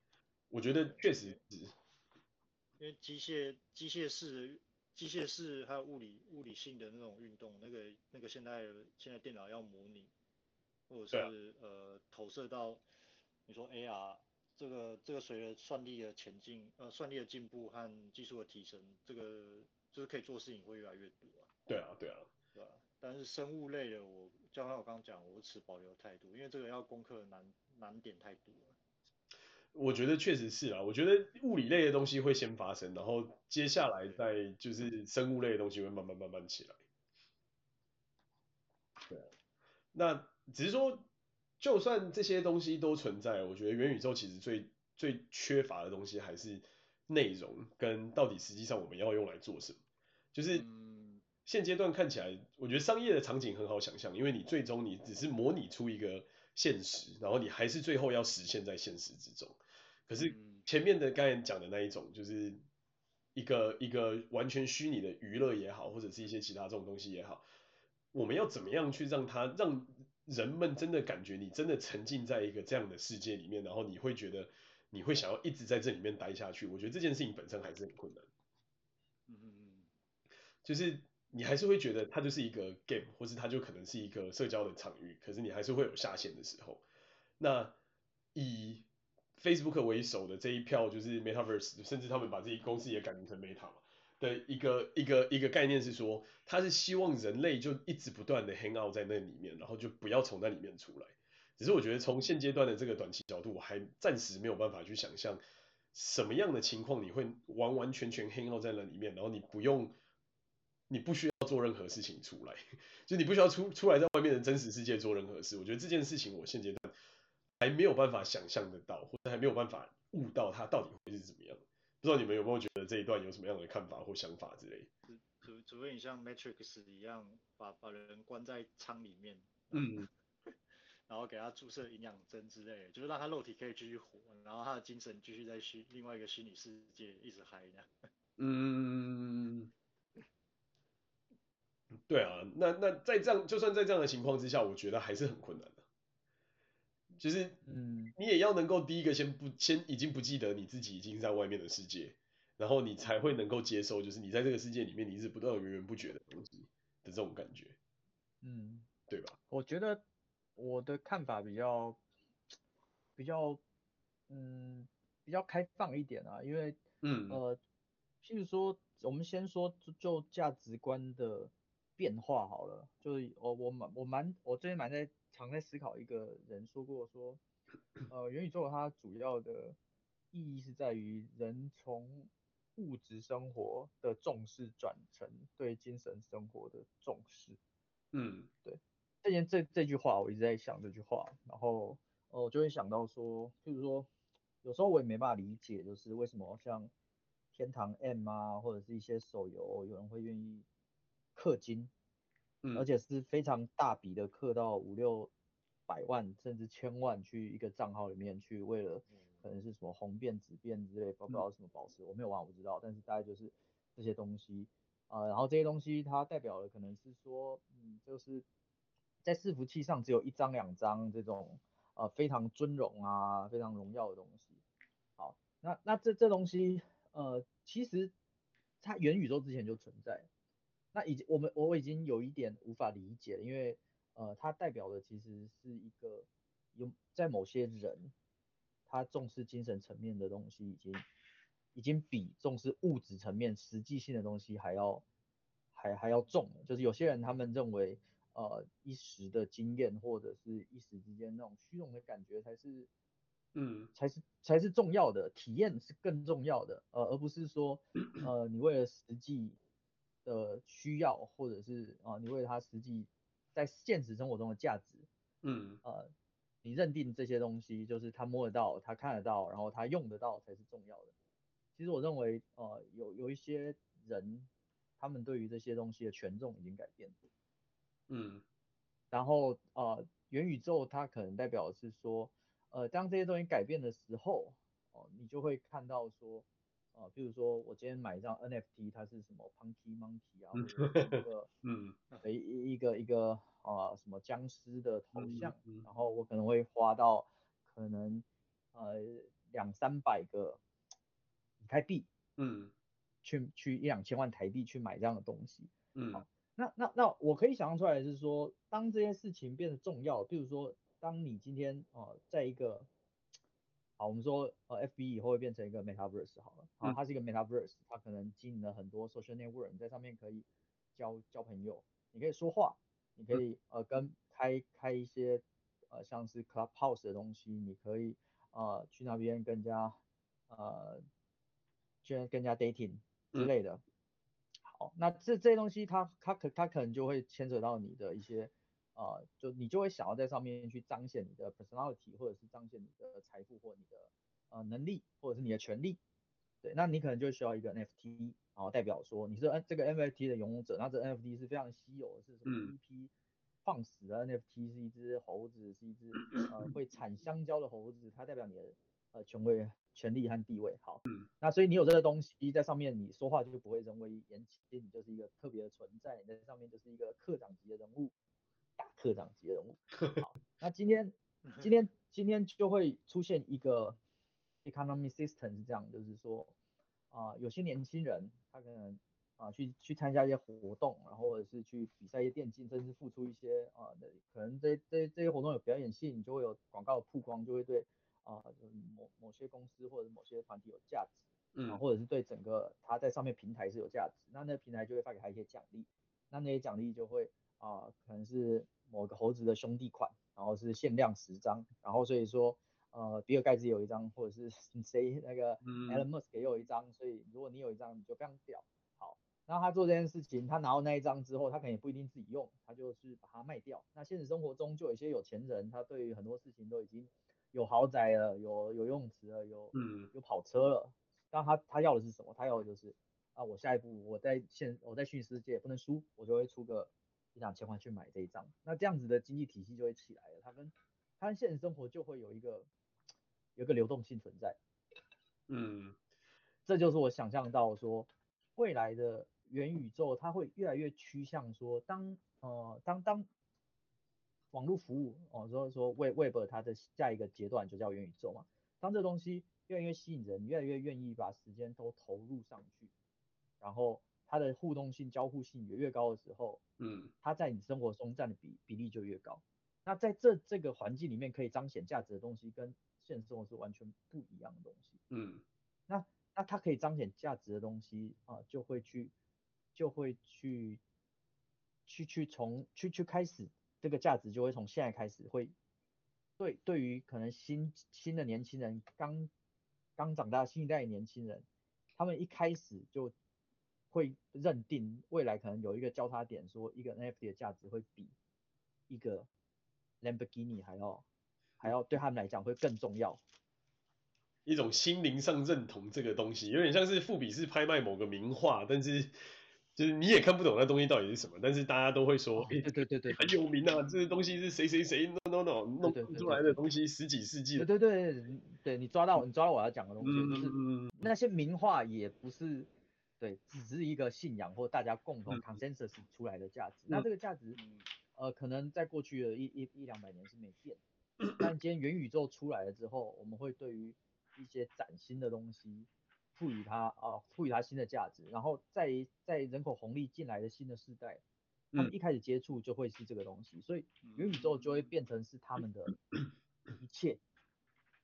S3: 我觉得确实是，
S2: 因为机械机械式。机械式还有物理物理性的那种运动，那个那个现在现在电脑要模拟，或者是、啊、呃投射到你说 AR 这个这个随着算力的前进呃算力的进步和技术的提升，这个就是可以做事情会越来越多啊。
S3: 对啊对啊
S2: 对啊，但是生物类的我就像我刚刚讲，我持保留态度，因为这个要攻克难难点太多了。
S3: 我觉得确实是啊，我觉得物理类的东西会先发生，然后接下来再就是生物类的东西会慢慢慢慢起来。对啊，那只是说，就算这些东西都存在，我觉得元宇宙其实最最缺乏的东西还是内容跟到底实际上我们要用来做什么。就是现阶段看起来，我觉得商业的场景很好想象，因为你最终你只是模拟出一个现实，然后你还是最后要实现在现实之中。可是前面的刚才讲的那一种，就是一个一个完全虚拟的娱乐也好，或者是一些其他这种东西也好，我们要怎么样去让它让人们真的感觉你真的沉浸在一个这样的世界里面，然后你会觉得你会想要一直在这里面待下去。我觉得这件事情本身还是很困难。
S2: 嗯嗯嗯，
S3: 就是你还是会觉得它就是一个 game，或是它就可能是一个社交的场域，可是你还是会有下线的时候。那以 Facebook 为首的这一票就是 Metaverse，甚至他们把自己公司也改名成 Meta。的一个一个一个概念是说，他是希望人类就一直不断的 hang out 在那里面，然后就不要从那里面出来。只是我觉得从现阶段的这个短期角度，我还暂时没有办法去想象什么样的情况你会完完全全 hang out 在那里面，然后你不用，你不需要做任何事情出来，就你不需要出出来在外面的真实世界做任何事。我觉得这件事情我现阶段还没有办法想象得到，或者还没有办法悟到它到底会是怎么样。不知道你们有没有觉得这一段有什么样的看法或想法之类？
S2: 除除非你像 Matrix 一样把把人关在舱里面，
S3: 嗯，
S2: 然后给他注射营养针之类的，就是让他肉体可以继续活，然后他的精神继续在虚另外一个虚拟世界一直嗨这样。
S3: 嗯，对啊，那那在这样就算在这样的情况之下，我觉得还是很困难的。其实，嗯，你也要能够第一个先不先已经不记得你自己已经在外面的世界，然后你才会能够接受，就是你在这个世界里面你是不断源源不绝的东西的这种感觉，
S1: 嗯，
S3: 对吧？
S1: 我觉得我的看法比较比较，嗯，比较开放一点啊，因为，嗯，呃，譬如说，我们先说就就价值观的变化好了，就是我我蛮我蛮我最近蛮在。常在思考，一个人说过说，呃，元宇宙它主要的意义是在于人从物质生活的重视转成对精神生活的重视。
S3: 嗯，
S1: 对，这件这这句话我一直在想这句话，然后呃我就会想到说，譬如说有时候我也没办法理解，就是为什么像天堂 M 啊，或者是一些手游，有人会愿意氪金。嗯而且是非常大笔的氪到五六百万甚至千万去一个账号里面去，为了可能是什么红变紫变之类，不知道什么宝石，我没有玩，我不知道。但是大概就是这些东西啊、呃，然后这些东西它代表的可能是说，嗯，就是在伺服器上只有一张两张这种呃非常尊荣啊、非常荣耀的东西。好，那那这这东西呃其实它元宇宙之前就存在。那已经我们我已经有一点无法理解了，因为呃，它代表的其实是一个有在某些人，他重视精神层面的东西，已经已经比重视物质层面实际性的东西还要还还要重。就是有些人他们认为，呃，一时的经验或者是一时之间那种虚荣的感觉才是，
S3: 嗯，
S1: 才是才是重要的，体验是更重要的，呃，而不是说，呃，你为了实际。的需要，或者是啊，你为他实际在现实生活中的价值，
S3: 嗯，
S1: 呃，你认定这些东西就是他摸得到，他看得到，然后他用得到才是重要的。其实我认为，呃，有有一些人，他们对于这些东西的权重已经改变，
S3: 嗯，
S1: 然后呃，元宇宙它可能代表的是说，呃，当这些东西改变的时候，哦、呃，你就会看到说。啊，比如说我今天买一张 NFT，它是什么 Punky Monkey 啊，或者 一个嗯，一一个一个啊什么僵尸的头像，嗯嗯、然后我可能会花到可能呃两三百个以太币，
S3: 嗯，
S1: 去去一两千万台币去买这样的东西，
S3: 嗯，
S1: 好，那那那我可以想象出来的是说，当这件事情变得重要，比如说当你今天啊在一个好，我们说呃，FB 以后会变成一个 Metaverse 好了，好，它是一个 Metaverse，它可能经营了很多 social network，你在上面可以交交朋友，你可以说话，你可以呃跟开开一些呃像是 Clubhouse 的东西，你可以呃去那边跟人家呃去跟人家 dating 之类的。好，那这这些东西它它可它可能就会牵扯到你的一些。啊、呃，就你就会想要在上面去彰显你的 personality，或者是彰显你的财富或你的呃能力，或者是你的权利。对，那你可能就需要一个 NFT，然后代表说你是这个 NFT 的拥有者，那这 NFT 是非常稀有的，是什么 EP 放死的 NFT，是一只猴子，是一只呃会产香蕉的猴子，它代表你的呃权威、权利和地位。好，那所以你有这个东西在上面，你说话就不会人为言轻，你就是一个特别的存在，你在上面就是一个课长级的人物。大课长级的人物，好，那今天今天今天就会出现一个 economic system 是这样，就是说啊、呃，有些年轻人他可能啊、呃、去去参加一些活动，然后或者是去比赛一些电竞，甚至付出一些啊、呃，可能这这这些活动有表演性，就会有广告曝光，就会对啊、呃、某某些公司或者某些团体有价值。嗯，或者是对整个他在上面平台是有价值，那那个平台就会发给他一些奖励，那那些奖励就会啊、呃，可能是某个猴子的兄弟款，然后是限量十张，然后所以说呃，比尔盖茨有一张，或者是 谁那个 Elon Musk 也有一张，所以如果你有一张，你就非常屌。好，那他做这件事情，他拿到那一张之后，他可能也不一定自己用，他就是把它卖掉。那现实生活中就有一些有钱人，他对于很多事情都已经有豪宅了，有有游泳池了，有嗯有跑车了。那他他要的是什么？他要的就是啊，我下一步我在现我在虚拟世界不能输，我就会出个一两千万去买这一张。那这样子的经济体系就会起来了，它跟它跟现实生活就会有一个有一个流动性存在。嗯，这就是我想象到说未来的元宇宙，它会越来越趋向说当呃当当网络服务哦，所以说 Web Web 它的下一个阶段就叫元宇宙嘛，当这东西。越来越吸引人，越来越愿意把时间都投入上去，然后它的互动性、交互性也越高的时候，嗯，它在你生活中占的比比例就越高。那在这这个环境里面，可以彰显价值的东西，跟现实生活是完全不一样的东西。嗯，那那它可以彰显价值的东西啊，就会去就会去去去从去去开始，这个价值就会从现在开始会对对于可能新新的年轻人刚。刚长大新一代的年轻人，他们一开始就会认定未来可能有一个交叉点，说一个 NFT 的价值会比一个 Lamborghini 还要还要对他们来讲会更重要。
S3: 一种心灵上认同这个东西，有点像是富比士拍卖某个名画，但是。就是你也看不懂那东西到底是什么，但是大家都会说，
S1: 对对对对，
S3: 很有名啊，这个东西是谁谁谁 no no no 弄出来的东西，十几世纪。
S1: 对对对对，你抓到你抓到我要讲的东西，就是那些名画也不是，对，只是一个信仰或大家共同 consensus 出来的价值。那这个价值，呃，可能在过去的一一一两百年是没变，但今天元宇宙出来了之后，我们会对于一些崭新的东西。赋予它啊，赋予它新的价值，然后在在人口红利进来的新的世代，他们一开始接触就会是这个东西，所以元宇宙就会变成是他们的一切。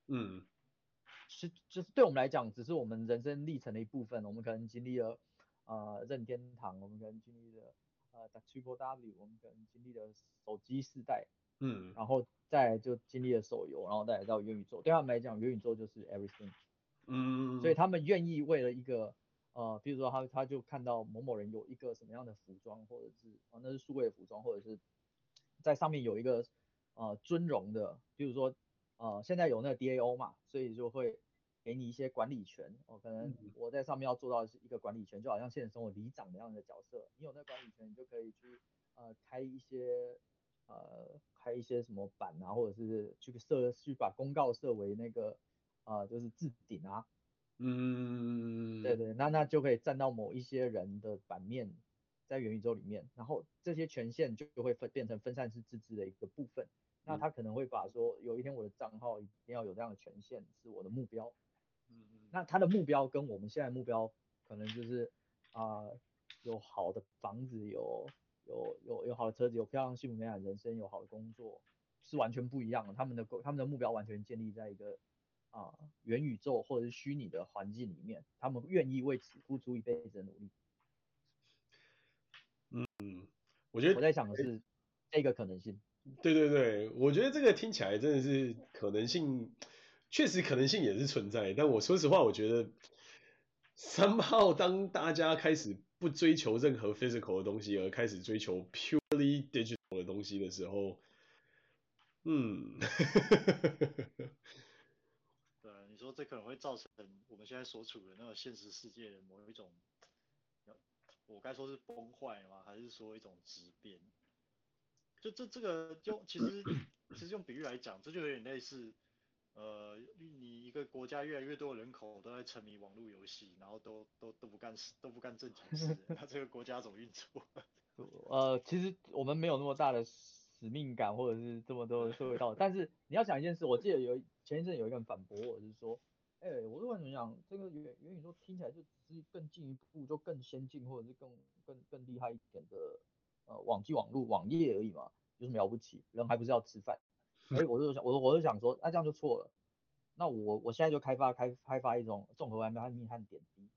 S1: 嗯，是就是对我们来讲，只是我们人生历程的一部分。我们可能经历了呃任天堂，我们可能经历了呃 Triple W，我们可能经历了手机时代，嗯，然后再就经历了手游，然后再来到元宇宙。对他们来讲，元宇宙就是 everything。嗯，所以他们愿意为了一个，呃，比如说他他就看到某某人有一个什么样的服装，或者是啊那是数位服装，或者是在上面有一个呃尊荣的，比如说呃现在有那个 DAO 嘛，所以就会给你一些管理权，哦，可能我在上面要做到的是一个管理权，就好像现实生活里长那样的角色，你有那个管理权，你就可以去呃开一些呃开一些什么版啊，或者是去设去把公告设为那个。啊、呃，就是置顶啊，嗯，对对，那那就可以站到某一些人的版面在元宇宙里面，然后这些权限就会分变成分散式自治的一个部分。那他可能会把说，有一天我的账号一定要有这样的权限是我的目标，嗯嗯，那他的目标跟我们现在目标可能就是啊、呃，有好的房子，有有有有好的车子，有漂亮幸福美满人生，有好的工作，是完全不一样的。他们的他们的目标完全建立在一个。啊，元宇宙或者是虚拟的环境里面，他们愿意为此付出一辈子的努力。
S3: 嗯，我觉得
S1: 我在想的是这个可能性。
S3: 对对对，我觉得这个听起来真的是可能性，确实可能性也是存在。但我说实话，我觉得 somehow 当大家开始不追求任何 physical 的东西，而开始追求 purely digital 的东西的时候，嗯。
S2: 对，你说这可能会造成我们现在所处的那个现实世界的某一种，我该说是崩坏吗？还是说一种质变？就这这个就其实其实用比喻来讲，这就有点类似，呃，你一个国家越来越多的人口都在沉迷网络游戏，然后都都都不干事都不干正经事，那这个国家怎么运作？
S1: 呃，其实我们没有那么大的使命感，或者是这么多的社会道德，但是你要想一件事，我记得有。前一阵有一个人反驳我，就是说，哎、欸，我是为什么讲这个元元宇宙听起来就只是更进一步，就更先进，或者是更更更厉害一点的呃网际网络网页而已嘛，有什么了不起？人还不是要吃饭？所以我就想，我我就想说，那、啊、这样就错了。那我我现在就开发开开发一种综合安非他命和点滴，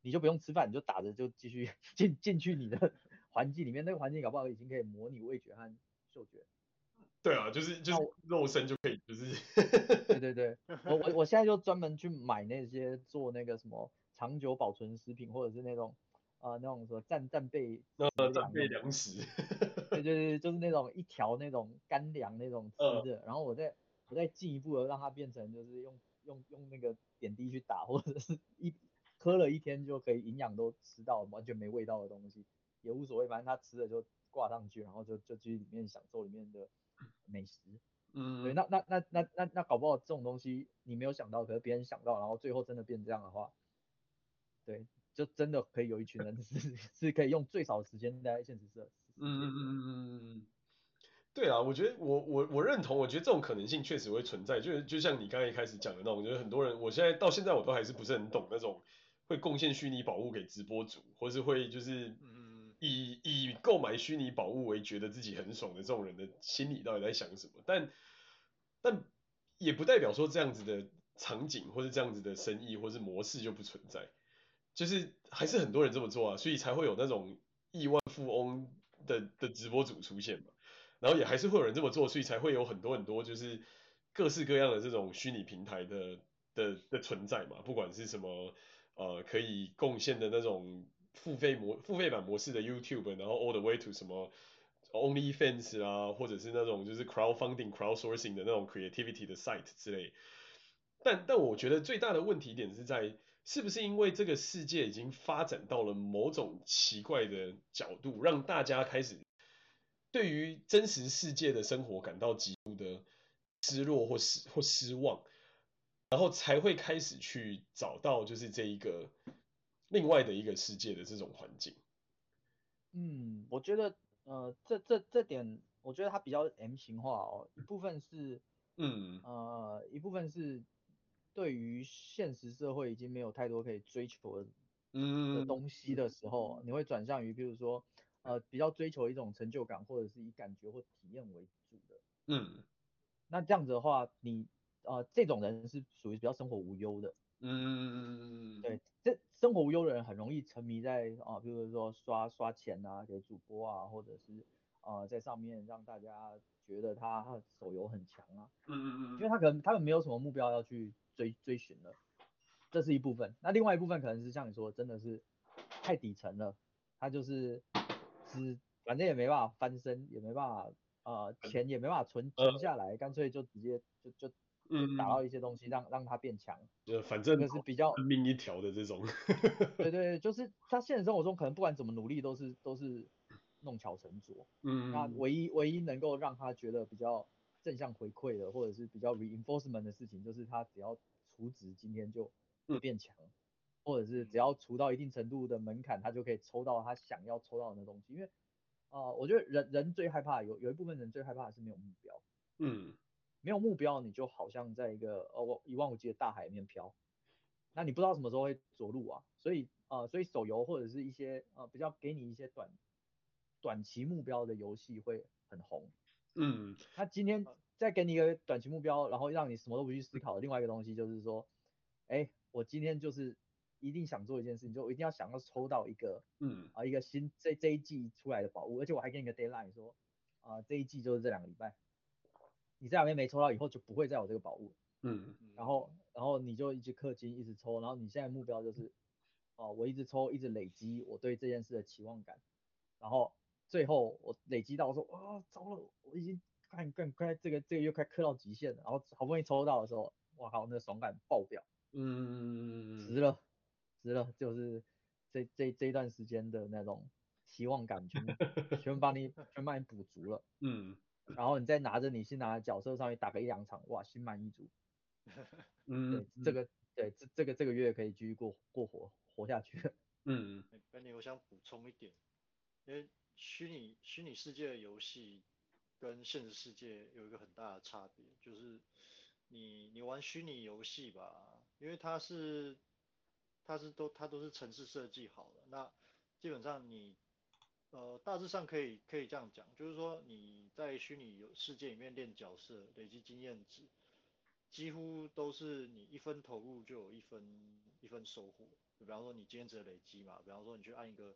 S1: 你就不用吃饭，你就打着就继续进进去你的环境里面，那个环境搞不好已经可以模拟味觉和嗅觉。
S3: 对啊，就是就是肉身就可以，就是。
S1: 对对对，我我我现在就专门去买那些做那个什么长久保存食品，或者是那种呃那种什么战战备
S3: 呃战备粮食。
S1: 对对对，就是那种一条那种干粮那种吃的，呃、然后我再我再进一步的让它变成就是用用用那个点滴去打，或者是一喝了一天就可以营养都吃到完全没味道的东西也无所谓，反正他吃了就挂上去，然后就就去里面享受里面的。美食，嗯，对，那那那那那那搞不好这种东西你没有想到，可是别人想到，然后最后真的变这样的话，对，就真的可以有一群人 是是可以用最少的时间待在现实社嗯。
S3: 嗯嗯嗯嗯嗯，对啊，我觉得我我我认同，我觉得这种可能性确实会存在，就是就像你刚才一开始讲的那种，我觉得很多人，我现在到现在我都还是不是很懂那种会贡献虚拟宝物给直播主，或是会就是。以以购买虚拟宝物为觉得自己很爽的这种人的心里到底在想什么？但但也不代表说这样子的场景或是这样子的生意或是模式就不存在，就是还是很多人这么做啊，所以才会有那种亿万富翁的的直播主出现嘛。然后也还是会有人这么做，所以才会有很多很多就是各式各样的这种虚拟平台的的的存在嘛，不管是什么呃可以贡献的那种。付费模付费版模式的 YouTube，然后 all the way to 什么 OnlyFans 啊，或者是那种就是 crowdfunding、crowdsourcing 的那种 creativity 的 site 之类。但但我觉得最大的问题点是在，是不是因为这个世界已经发展到了某种奇怪的角度，让大家开始对于真实世界的生活感到极度的失落或失或失望，然后才会开始去找到就是这一个。另外的一个世界的这种环境，
S1: 嗯，我觉得，呃，这这这点，我觉得它比较 M 型化哦，一部分是，嗯，呃，一部分是对于现实社会已经没有太多可以追求的，嗯，的东西的时候，你会转向于，比如说，呃，比较追求一种成就感，或者是以感觉或体验为主的，嗯，那这样子的话，你，呃，这种人是属于比较生活无忧的。嗯，对，这生活无忧的人很容易沉迷在啊，比如说刷刷钱啊，给主播啊，或者是啊、呃，在上面让大家觉得他手游很强啊。嗯嗯嗯。因为他可能他们没有什么目标要去追追寻了，这是一部分。那另外一部分可能是像你说的，真的是太底层了，他就是只反正也没办法翻身，也没办法啊、呃，钱也没办法存存下来，干脆就直接就就。嗯，打到一些东西让让他变强，
S3: 就反正就是比较命一条的这种。
S1: 对对，就是他现实生活中可能不管怎么努力都是都是弄巧成拙。嗯，那唯一唯一能够让他觉得比较正向回馈的，或者是比较 reinforcement 的事情，就是他只要除值今天就会变强，嗯、或者是只要除到一定程度的门槛，他就可以抽到他想要抽到的东西。因为啊、呃，我觉得人人最害怕有有一部分人最害怕的是没有目标。嗯。没有目标，你就好像在一个呃我一望无际的大海里面飘，那你不知道什么时候会着陆啊。所以呃，所以手游或者是一些呃比较给你一些短短期目标的游戏会很红。嗯，他今天再给你一个短期目标，然后让你什么都不去思考的另外一个东西就是说，哎，我今天就是一定想做一件事情，就我一定要想要抽到一个嗯啊一个新这这一季出来的宝物，而且我还给你个 deadline 说啊、呃、这一季就是这两个礼拜。你这两天没抽到，以后就不会再有这个宝物。嗯，然后，然后你就一直氪金，一直抽，然后你现在目标就是，哦，我一直抽，一直累积我对这件事的期望感，然后最后我累积到说，啊，糟了，我已经快快快，这个这个月快氪到极限了，然后好不容易抽到的时候，哇靠，那个爽感爆表。嗯，值了，值了，就是这这这一段时间的那种期望感全全把你全把你补足了。嗯。然后你再拿着你新拿的角色上去打个一两场，哇，心满意足。嗯，对，这个对这这个这个月可以继续过过活活下去。嗯
S2: ，Benny，我想补充一点，因为虚拟虚拟世界的游戏跟现实世界有一个很大的差别，就是你你玩虚拟游戏吧，因为它是它是都它都是城市设计好的，那基本上你。呃，大致上可以可以这样讲，就是说你在虚拟世界里面练角色，累积经验值，几乎都是你一分投入就有一分一分收获。就比方说你今天只累积嘛，比方说你去按一个，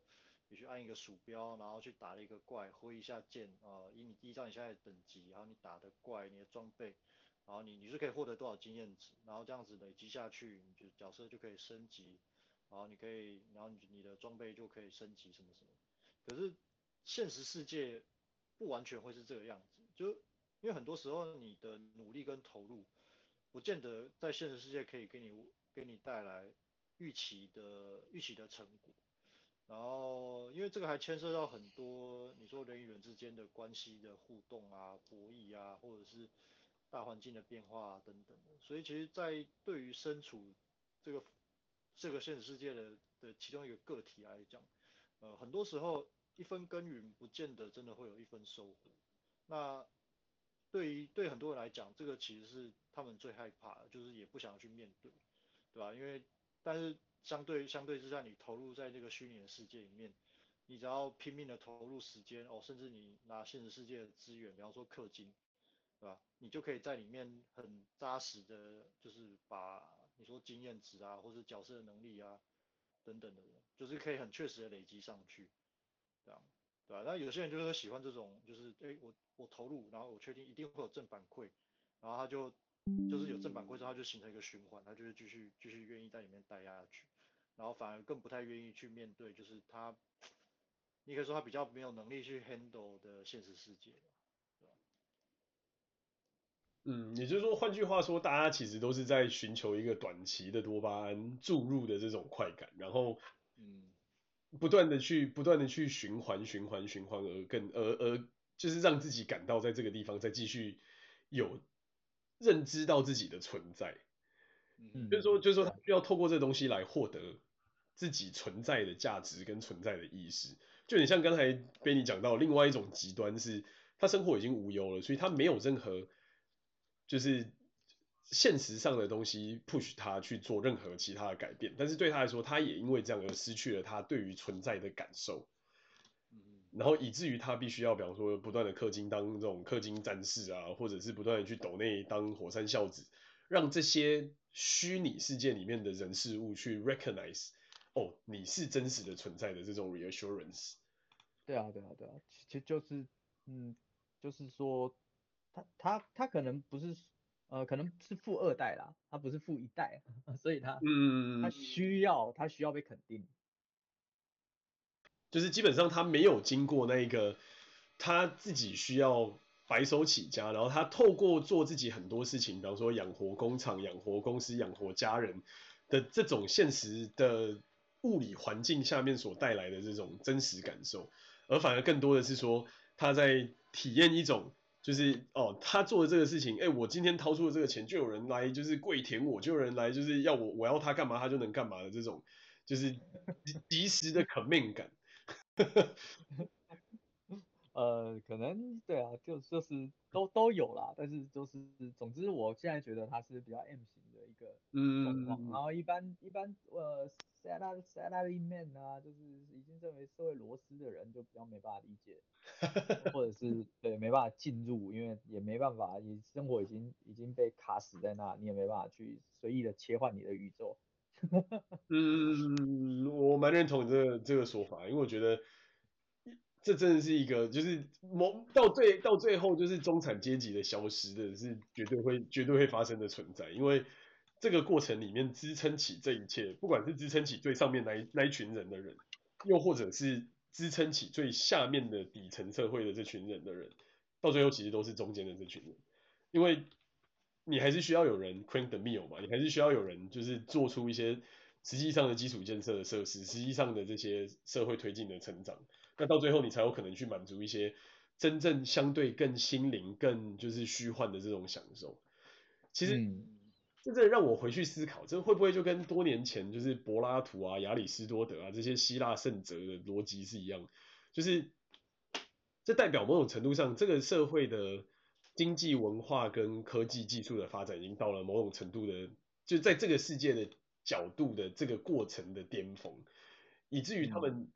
S2: 你去按一个鼠标，然后去打了一个怪，挥一下剑啊，以你依照你现在的等级，然后你打的怪，你的装备，然后你你是可以获得多少经验值，然后这样子累积下去，你就角色就可以升级，然后你可以，然后你你的装备就可以升级什么什么。可是现实世界不完全会是这个样子，就因为很多时候你的努力跟投入，不见得在现实世界可以给你给你带来预期的预期的成果。然后因为这个还牵涉到很多你说人与人之间的关系的互动啊、博弈啊，或者是大环境的变化啊等等，所以其实，在对于身处这个这个现实世界的的其中一个个体来讲，呃，很多时候一分耕耘不见得真的会有一分收获。那对于对很多人来讲，这个其实是他们最害怕的，就是也不想要去面对，对吧？因为但是相对相对之下，你投入在这个虚拟的世界里面，你只要拼命的投入时间哦，甚至你拿现实世界的资源，比方说氪金，对吧？你就可以在里面很扎实的，就是把你说经验值啊，或者角色的能力啊等等的，就是可以很确实的累积上去，这样，对吧？那有些人就是喜欢这种，就是诶，我我投入，然后我确定一定会有正反馈，然后他就。就是有正反馈之后，它就形成一个循环，他就会继续继续愿意在里面待下去，然后反而更不太愿意去面对，就是他，你可以说他比较没有能力去 handle 的现实世界，对吧？
S3: 嗯，也就是说，换句话说，大家其实都是在寻求一个短期的多巴胺注入的这种快感，然后，嗯，不断的去不断的去循环循环循环，而更而而就是让自己感到在这个地方再继续有。认知到自己的存在，嗯，就是说，就是说，他需要透过这个东西来获得自己存在的价值跟存在的意识。就你像刚才被你讲到，另外一种极端是，他生活已经无忧了，所以他没有任何就是现实上的东西 push 他去做任何其他的改变。但是对他来说，他也因为这样而失去了他对于存在的感受。然后以至于他必须要，比方说不断的氪金当这种氪金战士啊，或者是不断的去抖内当火山孝子，让这些虚拟世界里面的人事物去 recognize，哦，你是真实的存在的这种 reassurance。
S1: 对啊，对啊，对啊，其实就是，嗯，就是说，他他他可能不是，呃，可能是富二代啦，他不是富一代，所以他，嗯，他需要他需要被肯定。
S3: 就是基本上他没有经过那个他自己需要白手起家，然后他透过做自己很多事情，比方说养活工厂、养活公司、养活家人的这种现实的物理环境下面所带来的这种真实感受，而反而更多的是说他在体验一种就是哦，他做的这个事情，哎，我今天掏出了这个钱，就有人来就是跪舔我，就有人来就是要我我要他干嘛他就能干嘛的这种，就是即时的 commit 感。
S1: 呃，可能对啊，就就是都都有啦，但是就是总之，我现在觉得他是比较 M 型的一个状况，嗯，然后一般一般呃，salary salary man 啊，就是已经认为社会螺丝的人就比较没办法理解，或者 是对没办法进入，因为也没办法，你生活已经已经被卡死在那，你也没办法去随意的切换你的宇宙。
S3: 嗯，我蛮认同这个这个说法，因为我觉得这真的是一个，就是某到最到最后就是中产阶级的消失的是绝对会绝对会发生的存在，因为这个过程里面支撑起这一切，不管是支撑起最上面那一那一群人的人，又或者是支撑起最下面的底层社会的这群人的人，到最后其实都是中间的这群人，因为。你还是需要有人 crank the meal 嘛，你还是需要有人就是做出一些实际上的基础建设的设施，实际上的这些社会推进的成长，那到最后你才有可能去满足一些真正相对更心灵、更就是虚幻的这种享受。其实，这这让我回去思考，这会不会就跟多年前就是柏拉图啊、亚里士多德啊这些希腊圣哲的逻辑是一样，就是这代表某种程度上这个社会的。经济文化跟科技技术的发展已经到了某种程度的，就在这个世界的角度的这个过程的巅峰，以至于他们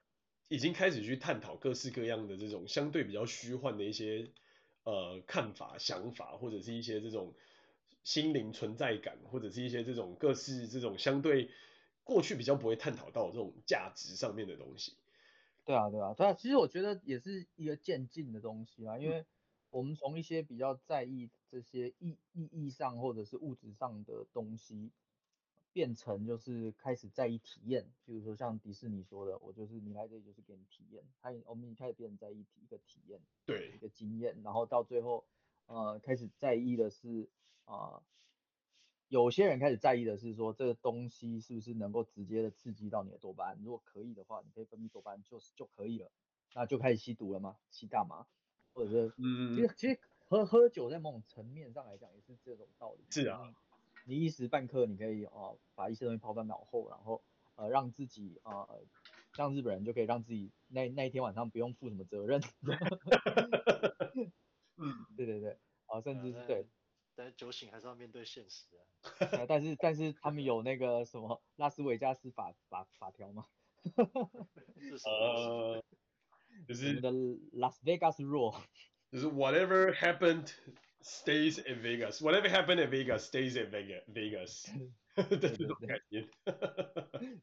S3: 已经开始去探讨各式各样的这种相对比较虚幻的一些呃看法、想法，或者是一些这种心灵存在感，或者是一些这种各式这种相对过去比较不会探讨到这种价值上面的东西。
S1: 对啊，对啊，对啊，其实我觉得也是一个渐进的东西啊，因为我们从一些比较在意这些意意义上或者是物质上的东西，变成就是开始在意体验，比如说像迪士尼说的，我就是你来这里就是给你体验，他我们一开始变成在意一个体验，
S3: 对，
S1: 一个经验，然后到最后呃开始在意的是啊。呃有些人开始在意的是说，这个东西是不是能够直接的刺激到你的多巴胺？如果可以的话，你可以分泌多巴胺，就是就可以了。那就开始吸毒了吗？吸大麻，或者是，嗯，其实其实喝喝酒在某种层面上来讲也是这种道理。
S3: 是啊，
S1: 你一时半刻你可以哦把一些东西抛在脑后，然后呃让自己啊、呃，像日本人就可以让自己那那一天晚上不用负什么责任。嗯，对对对，啊、呃，甚至是对。
S2: 但是酒醒还是要面对现实啊。
S1: 但是但是他们有那个什么拉斯维加斯法法法条吗？
S3: 呃，就是
S1: 的 Las Vegas Rule，
S3: 就是 Whatever happened stays in Vegas，Whatever happened in Vegas stays in Vegas，的这种概念。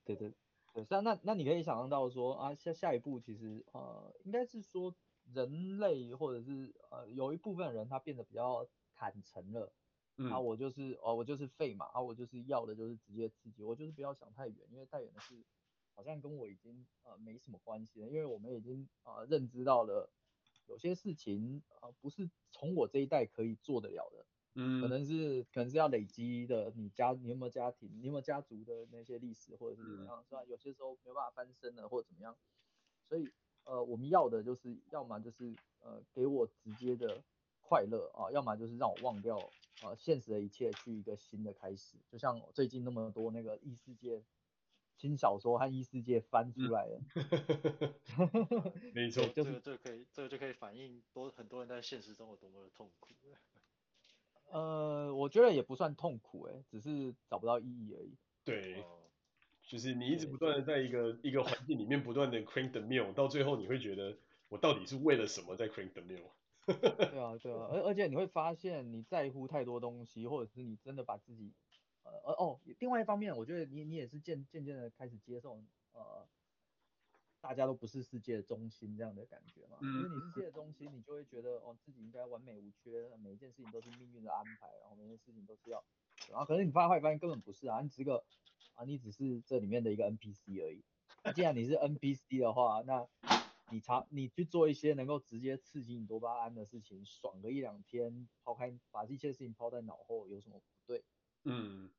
S1: 对对 对，那那那你可以想象到说啊，下下一步其实呃，应该是说人类或者是呃有一部分人他变得比较。坦诚了，嗯。啊，我就是哦，我就是废嘛，啊，我就是要的就是直接刺激，我就是不要想太远，因为太远的事好像跟我已经呃没什么关系了，因为我们已经啊、呃、认知到了有些事情啊、呃、不是从我这一代可以做得了的，嗯，可能是可能是要累积的，你家你有没有家庭，你有没有家族的那些历史或者是怎么样，是吧？有些时候没有办法翻身了或者怎么样，所以呃我们要的就是要么就是呃给我直接的。快乐啊，要么就是让我忘掉呃现实的一切，去一个新的开始。就像最近那么多那个异世界新小说和异世界翻出来了，
S3: 没 错，
S2: 就是这个可以，这个就可以反映多很多人在现实中有多么的痛苦。
S1: 呃，我觉得也不算痛苦哎，只是找不到意义而已。
S3: 对，就是你一直不断的在一个一个环境里面不断的 crank the mill，到最后你会觉得我到底是为了什么在 crank the mill？
S1: 对啊，对啊，而而且你会发现你在乎太多东西，或者是你真的把自己，呃，哦，另外一方面，我觉得你你也是渐渐渐的开始接受，呃，大家都不是世界的中心这样的感觉嘛。因为你是世界的中心，你就会觉得哦自己应该完美无缺，每一件事情都是命运的安排，然后每件事情都是要，然后可是你发现发现根本不是啊，你只个啊你只是这里面的一个 NPC 而已。那既然你是 NPC 的话，那你查，你去做一些能够直接刺激你多巴胺的事情，爽个一两天，抛开把这些事情抛在脑后，有什么不对？
S3: 嗯，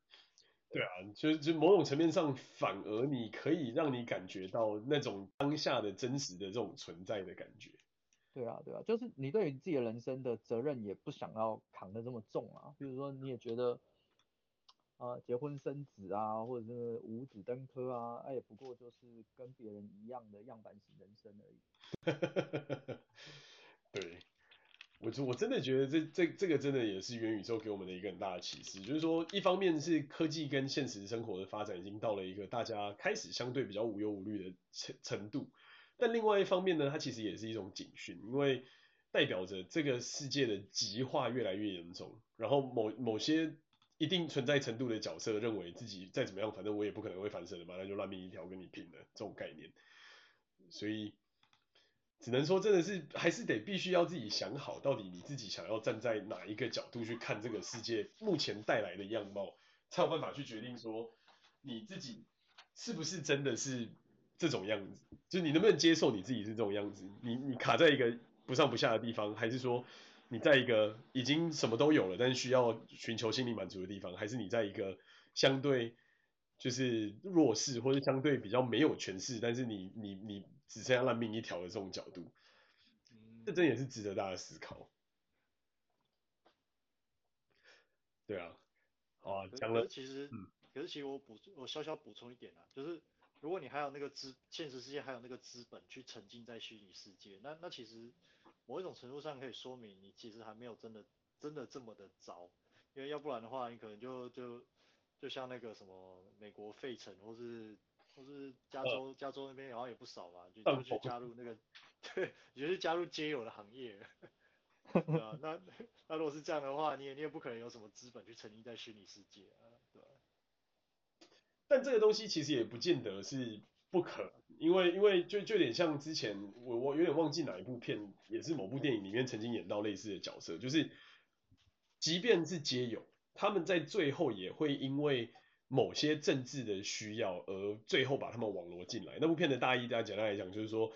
S3: 对啊，就就某种层面上，反而你可以让你感觉到那种当下的真实的这种存在的感觉。
S1: 对啊，对啊，就是你对于自己的人生的责任也不想要扛得这么重啊，比如说你也觉得。啊，结婚生子啊，或者是五子登科啊，哎，也不过就是跟别人一样的样板型人生而已。
S3: 我我真的觉得这这这个真的也是元宇宙给我们的一个很大的启示，就是说，一方面是科技跟现实生活的发展已经到了一个大家开始相对比较无忧无虑的程程度，但另外一方面呢，它其实也是一种警讯，因为代表着这个世界的极化越来越严重，然后某某些。一定存在程度的角色认为自己再怎么样，反正我也不可能会翻身的嘛，那就烂命一条跟你拼了这种概念。所以只能说真的是还是得必须要自己想好，到底你自己想要站在哪一个角度去看这个世界目前带来的样貌，才有办法去决定说你自己是不是真的是这种样子，就你能不能接受你自己是这种样子，你你卡在一个不上不下的地方，还是说？你在一个已经什么都有了，但是需要寻求心理满足的地方，还是你在一个相对就是弱势或者相对比较没有权势，但是你你你只剩下烂命一条的这种角度，这真也是值得大家思考。对啊，好啊，讲了。
S2: 其实，可是其实我补我小小补充一点啊，就是如果你还有那个资现实世界还有那个资本去沉浸在虚拟世界，那那其实。某一种程度上可以说明你其实还没有真的真的这么的糟，因为要不然的话，你可能就就就像那个什么美国费城或是或是加州、呃、加州那边好像也不少吧，就就去加入那个，对，你就去加入街友的行业。对啊，那 那如果是这样的话，你也你也不可能有什么资本去沉溺在虚拟世界啊，对吧？
S3: 但这个东西其实也不见得是不可，因为因为就就有点像之前我我有点忘记哪一部片，也是某部电影里面曾经演到类似的角色，就是即便是街友，他们在最后也会因为某些政治的需要而最后把他们网罗进来。那部片的大意，大家简单来讲就是说，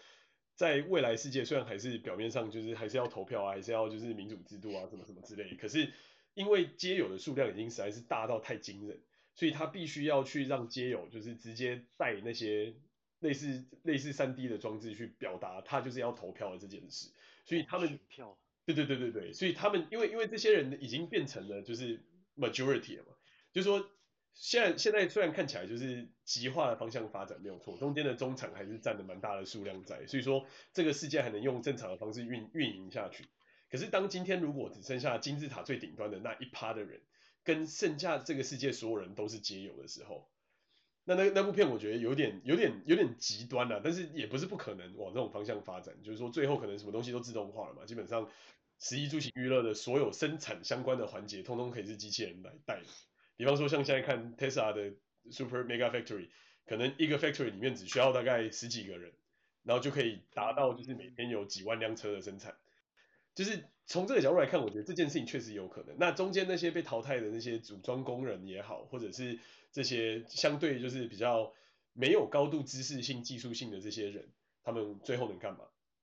S3: 在未来世界虽然还是表面上就是还是要投票啊，还是要就是民主制度啊，什么什么之类，可是因为街友的数量已经实在是大到太惊人。所以他必须要去让街友就是直接带那些类似类似三 D 的装置去表达他就是要投票的这件事。所以他
S2: 们票，
S3: 对对对对对，所以他们因为因为这些人已经变成了就是 majority 了嘛，就是说现在现在虽然看起来就是极化的方向发展没有错，中间的中产还是占了蛮大的数量在，所以说这个世界还能用正常的方式运运营下去。可是当今天如果只剩下金字塔最顶端的那一趴的人，跟剩下这个世界所有人都是街友的时候，那那那部片我觉得有点有点有点极端了，啊，但是也不是不可能往这种方向发展，就是说最后可能什么东西都自动化了嘛，基本上十一住行娱乐的所有生产相关的环节，通通可以是机器人来带。比方说像现在看 Tesla 的 Super Mega Factory，可能一个 factory 里面只需要大概十几个人，然后就可以达到就是每天有几万辆车的生产。就是从这个角度来看，我觉得这件事情确实有可能。那中间那些被淘汰的那些组装工人也好，或者是这些相对就是比较没有高度知识性、技术性的这些人，他们最后能干嘛？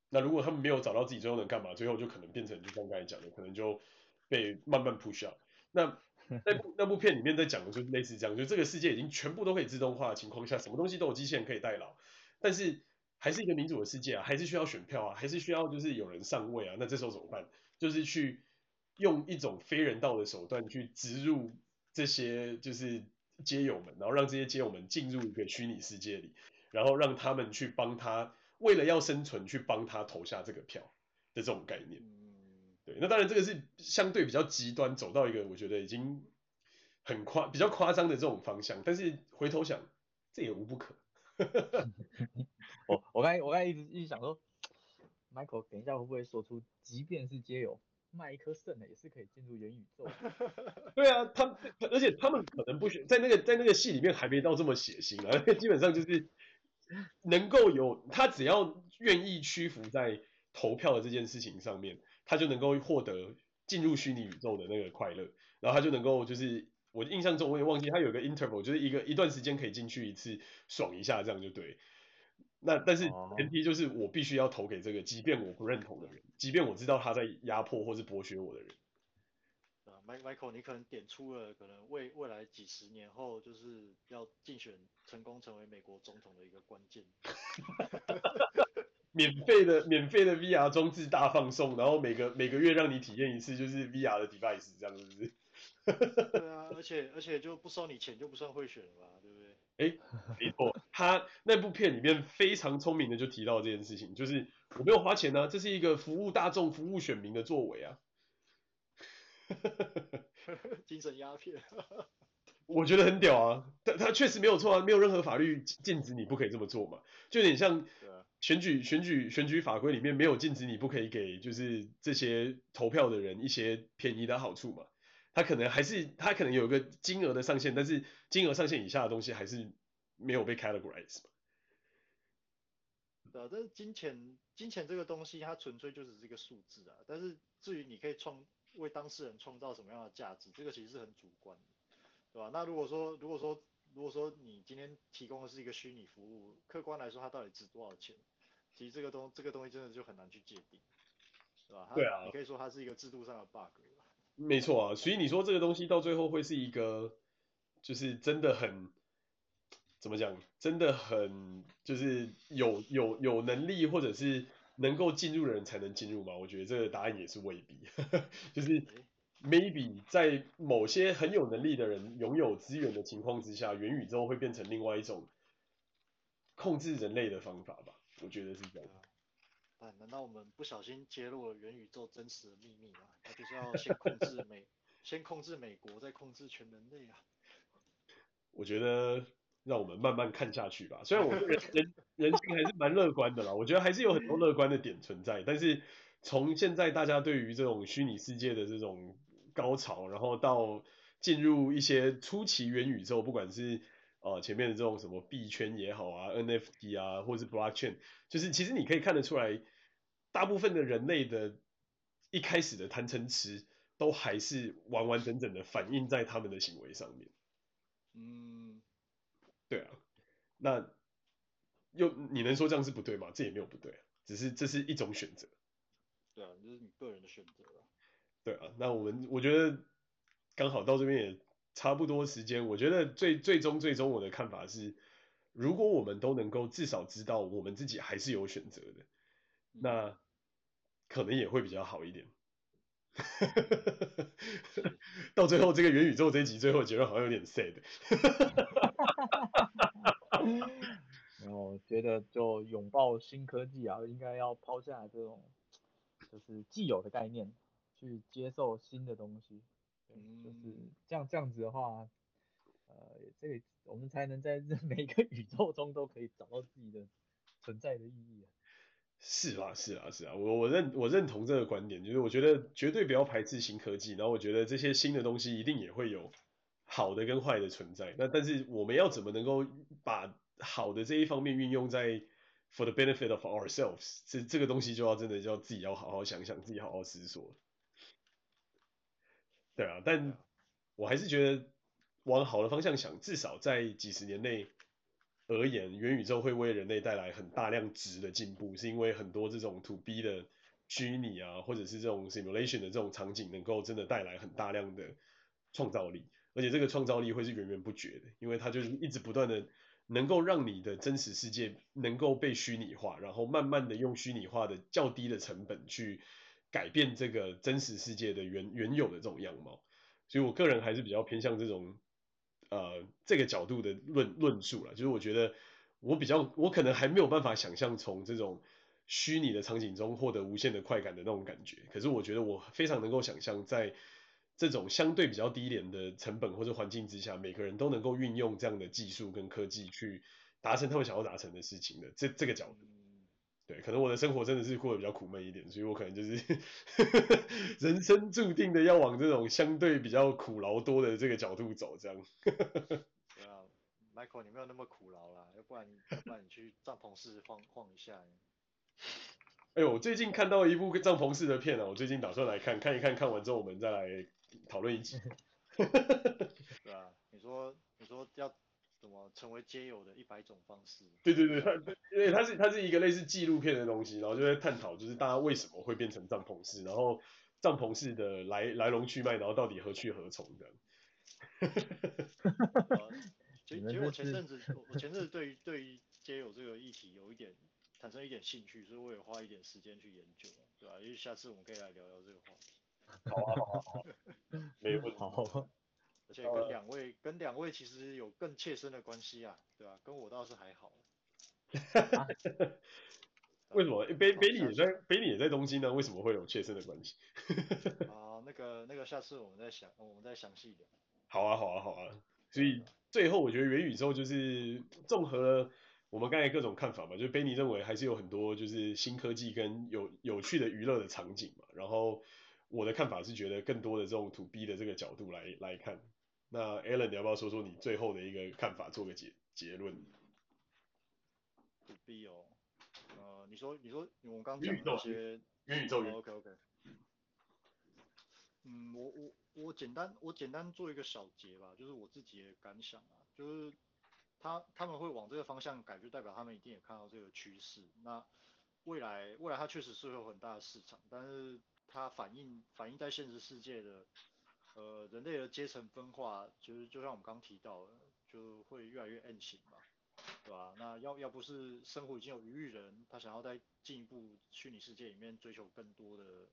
S3: 那如果他们没有找到自己最后能干嘛，最后就可能变成就像刚才讲的，可能就被慢慢 push 掉。那 那部那部片里面在讲的就是类似这样，就这个世界已经全部都可以自动化的情况下，什么东西都有机器人可以代劳，但是。还是一个民主的世界啊，还是需要选票啊，还是需要就是有人上位啊。那这时候怎么办？就是去用一种非人道的手段去植入这些就是街友们，然后让这些街友们进入一个虚拟世界里，然后让他们去帮他，为了要生存去帮他投下这个票的这种概念。对，那当然这个是相对比较极端，走到一个我觉得已经很夸比较夸张的这种方向。但是回头想，这也无不可。
S1: 我我刚才我刚才一直一直想说，Michael 等一下会不会说出，即便是街友卖一颗肾的也是可以进入元宇宙？
S3: 对啊，他而且他们可能不选在那个在那个戏里面还没到这么血腥啊，基本上就是能够有他只要愿意屈服在投票的这件事情上面，他就能够获得进入虚拟宇宙的那个快乐，然后他就能够就是。我印象中我也忘记，他有个 interval，就是一个一段时间可以进去一次，爽一下这样就对。那但是前提就是我必须要投给这个，即便我不认同的人，即便我知道他在压迫或是剥削我的人。
S2: 啊，Michael，你可能点出了可能未未来几十年后就是要竞选成功成为美国总统的一个关键。
S3: 免费的免费的 VR 装置大放送，然后每个每个月让你体验一次，就是 VR 的 device 这样子是不是？
S2: 对啊，而且而且就不收你钱就不算贿选了吧，对不对？
S3: 哎，没错，他那部片里面非常聪明的就提到这件事情，就是我没有花钱呢、啊，这是一个服务大众、服务选民的作为啊。
S2: 精神鸦片，
S3: 我觉得很屌啊，他他确实没有错啊，没有任何法律禁止你不可以这么做嘛，就有点像选举选举选举法规里面没有禁止你不可以给就是这些投票的人一些便宜的好处嘛。他可能还是他可能有一个金额的上限，但是金额上限以下的东西还是没有被 categorize 嘛。
S2: 对啊，但是金钱金钱这个东西，它纯粹就是这个数字啊。但是至于你可以创为当事人创造什么样的价值，这个其实是很主观的，对吧？那如果说如果说如果说你今天提供的是一个虚拟服务，客观来说它到底值多少钱？其实这个东这个东西真的就很难去界定，对吧？
S3: 对啊，
S2: 你可以说它是一个制度上的 bug。
S3: 没错啊，所以你说这个东西到最后会是一个，就是真的很，怎么讲，真的很，就是有有有能力或者是能够进入的人才能进入吗？我觉得这个答案也是未必，就是 maybe 在某些很有能力的人拥有资源的情况之下，元宇宙会变成另外一种控制人类的方法吧？我觉得是这样。
S2: 难道我们不小心揭露了元宇宙真实的秘密吗？那就是要先控制美，先控制美国，再控制全人类啊！
S3: 我觉得让我们慢慢看下去吧。虽然我人人 人性还是蛮乐观的啦，我觉得还是有很多乐观的点存在，但是从现在大家对于这种虚拟世界的这种高潮，然后到进入一些初期元宇宙，不管是呃前面的这种什么币圈也好啊，NFT 啊，或者是 Blockchain，就是其实你可以看得出来，大部分的人类的一开始的贪嗔痴，都还是完完整整的反映在他们的行为上面。
S2: 嗯，
S3: 对啊，那又你能说这样是不对吗？这也没有不对，只是这是一种选择。
S2: 对啊，这是你个人的选择。
S3: 对啊，那我们我觉得刚好到这边也差不多时间。我觉得最最终最终我的看法是，如果我们都能够至少知道我们自己还是有选择的，那可能也会比较好一点。到最后这个元宇宙这一集最后结论好像有点 sad。
S1: 然后我觉得就拥抱新科技啊，应该要抛下这种就是既有的概念，去接受新的东西。嗯，就是这样这样子的话，呃，这个我们才能在 每个宇宙中都可以找到自己的存在的意义啊。
S3: 是啊，是啊，是啊，我我认我认同这个观点，就是我觉得绝对不要排斥新科技，然后我觉得这些新的东西一定也会有好的跟坏的存在。那但是我们要怎么能够把好的这一方面运用在 for the benefit of ourselves，这这个东西就要真的就要自己要好好想想，自己好好思索。对啊，但我还是觉得往好的方向想，至少在几十年内。而言，元宇宙会为人类带来很大量值的进步，是因为很多这种 to B 的虚拟啊，或者是这种 simulation 的这种场景，能够真的带来很大量的创造力，而且这个创造力会是源源不绝的，因为它就是一直不断的能够让你的真实世界能够被虚拟化，然后慢慢的用虚拟化的较低的成本去改变这个真实世界的原原有的这种样貌，所以我个人还是比较偏向这种。呃，这个角度的论论述了，就是我觉得我比较，我可能还没有办法想象从这种虚拟的场景中获得无限的快感的那种感觉。可是我觉得我非常能够想象，在这种相对比较低廉的成本或者环境之下，每个人都能够运用这样的技术跟科技去达成他们想要达成的事情的这这个角度。对，可能我的生活真的是过得比较苦闷一点，所以我可能就是 人生注定的要往这种相对比较苦劳多的这个角度走，这样。
S2: 对啊，Michael，你没有那么苦劳啦，要不然要不然你去帐篷室晃晃一下。
S3: 哎呦，我最近看到一部帐篷式的片啊，我最近打算来看看一看，看完之后我们再来讨论一集。
S2: 对啊，你说你说要。什么成为街友的一百种方式？
S3: 对对对，它因为它是它是一个类似纪录片的东西，然后就在探讨就是大家为什么会变成帐篷式，然后帐篷式的来来龙去脉，然后到底何去何从的。
S2: 其实其实我前阵子我前阵子对于对于街友这个议题有一点产生一点兴趣，所以我也花一点时间去研究，对吧？因为下次我们可以来聊聊这个话题。
S3: 好啊好啊好啊，没有问题。
S1: 好。
S2: 而且跟两位、呃、跟两位其实有更切身的关系啊，对吧、啊？跟我倒是还好。
S3: 为什么？北北里也在北里也在东京呢？为什么会有切身的关系？
S2: 啊，那个那个，下次我们再想我们再详细聊。
S3: 好啊好啊好啊。所以最后我觉得元宇宙就是综合了我们刚才各种看法嘛，就是贝尼认为还是有很多就是新科技跟有有趣的娱乐的场景嘛。然后我的看法是觉得更多的这种 to B 的这个角度来来看。那 Alan，你要不要说说你最后的一个看法，做个结结论
S2: ？To B 哦，呃，你说你说我们刚讲那些
S3: 元宇宙
S2: ，OK OK。嗯，我我我简单我简单做一个小结吧，就是我自己的感想啊，就是他他们会往这个方向改，就代表他们一定也看到这个趋势。那未来未来它确实是有很大的市场，但是它反映反映在现实世界的。呃，人类的阶层分化，就是就像我们刚提到的，就会越来越 M 型嘛，对吧？那要要不是生活已经有余裕人，他想要在进一步虚拟世界里面追求更多的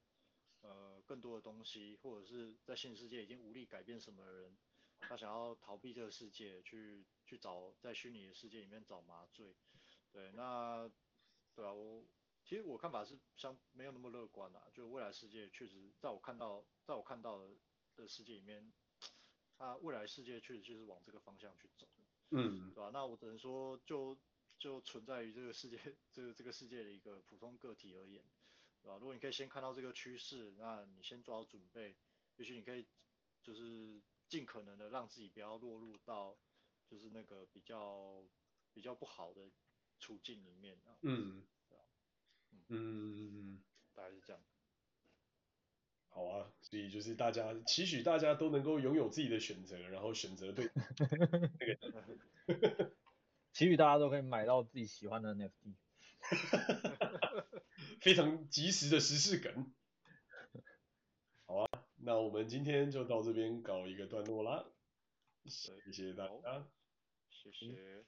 S2: 呃更多的东西，或者是在现实世界已经无力改变什么的人，他想要逃避这个世界，去去找在虚拟的世界里面找麻醉，对，那对啊，我其实我看法是相没有那么乐观啊，就未来世界确实在我看到在我看到的。的世界里面，它未来世界确实就是往这个方向去走，
S3: 嗯，
S2: 对吧？那我只能说就，就就存在于这个世界，这个这个世界的一个普通个体而言，对吧？如果你可以先看到这个趋势，那你先做好准备，也许你可以就是尽可能的让自己不要落入到就是那个比较比较不好的处境里面啊。
S3: 嗯，
S2: 对吧？
S3: 嗯嗯嗯，
S2: 大概是这样。
S3: 好啊，所以就是大家期许大家都能够拥有自己的选择，然后选择对 那个，
S1: 期许大家都可以买到自己喜欢的 NFT，
S3: 非常及时的时事梗。好啊，那我们今天就到这边搞一个段落啦，谢谢大家，
S2: 谢谢。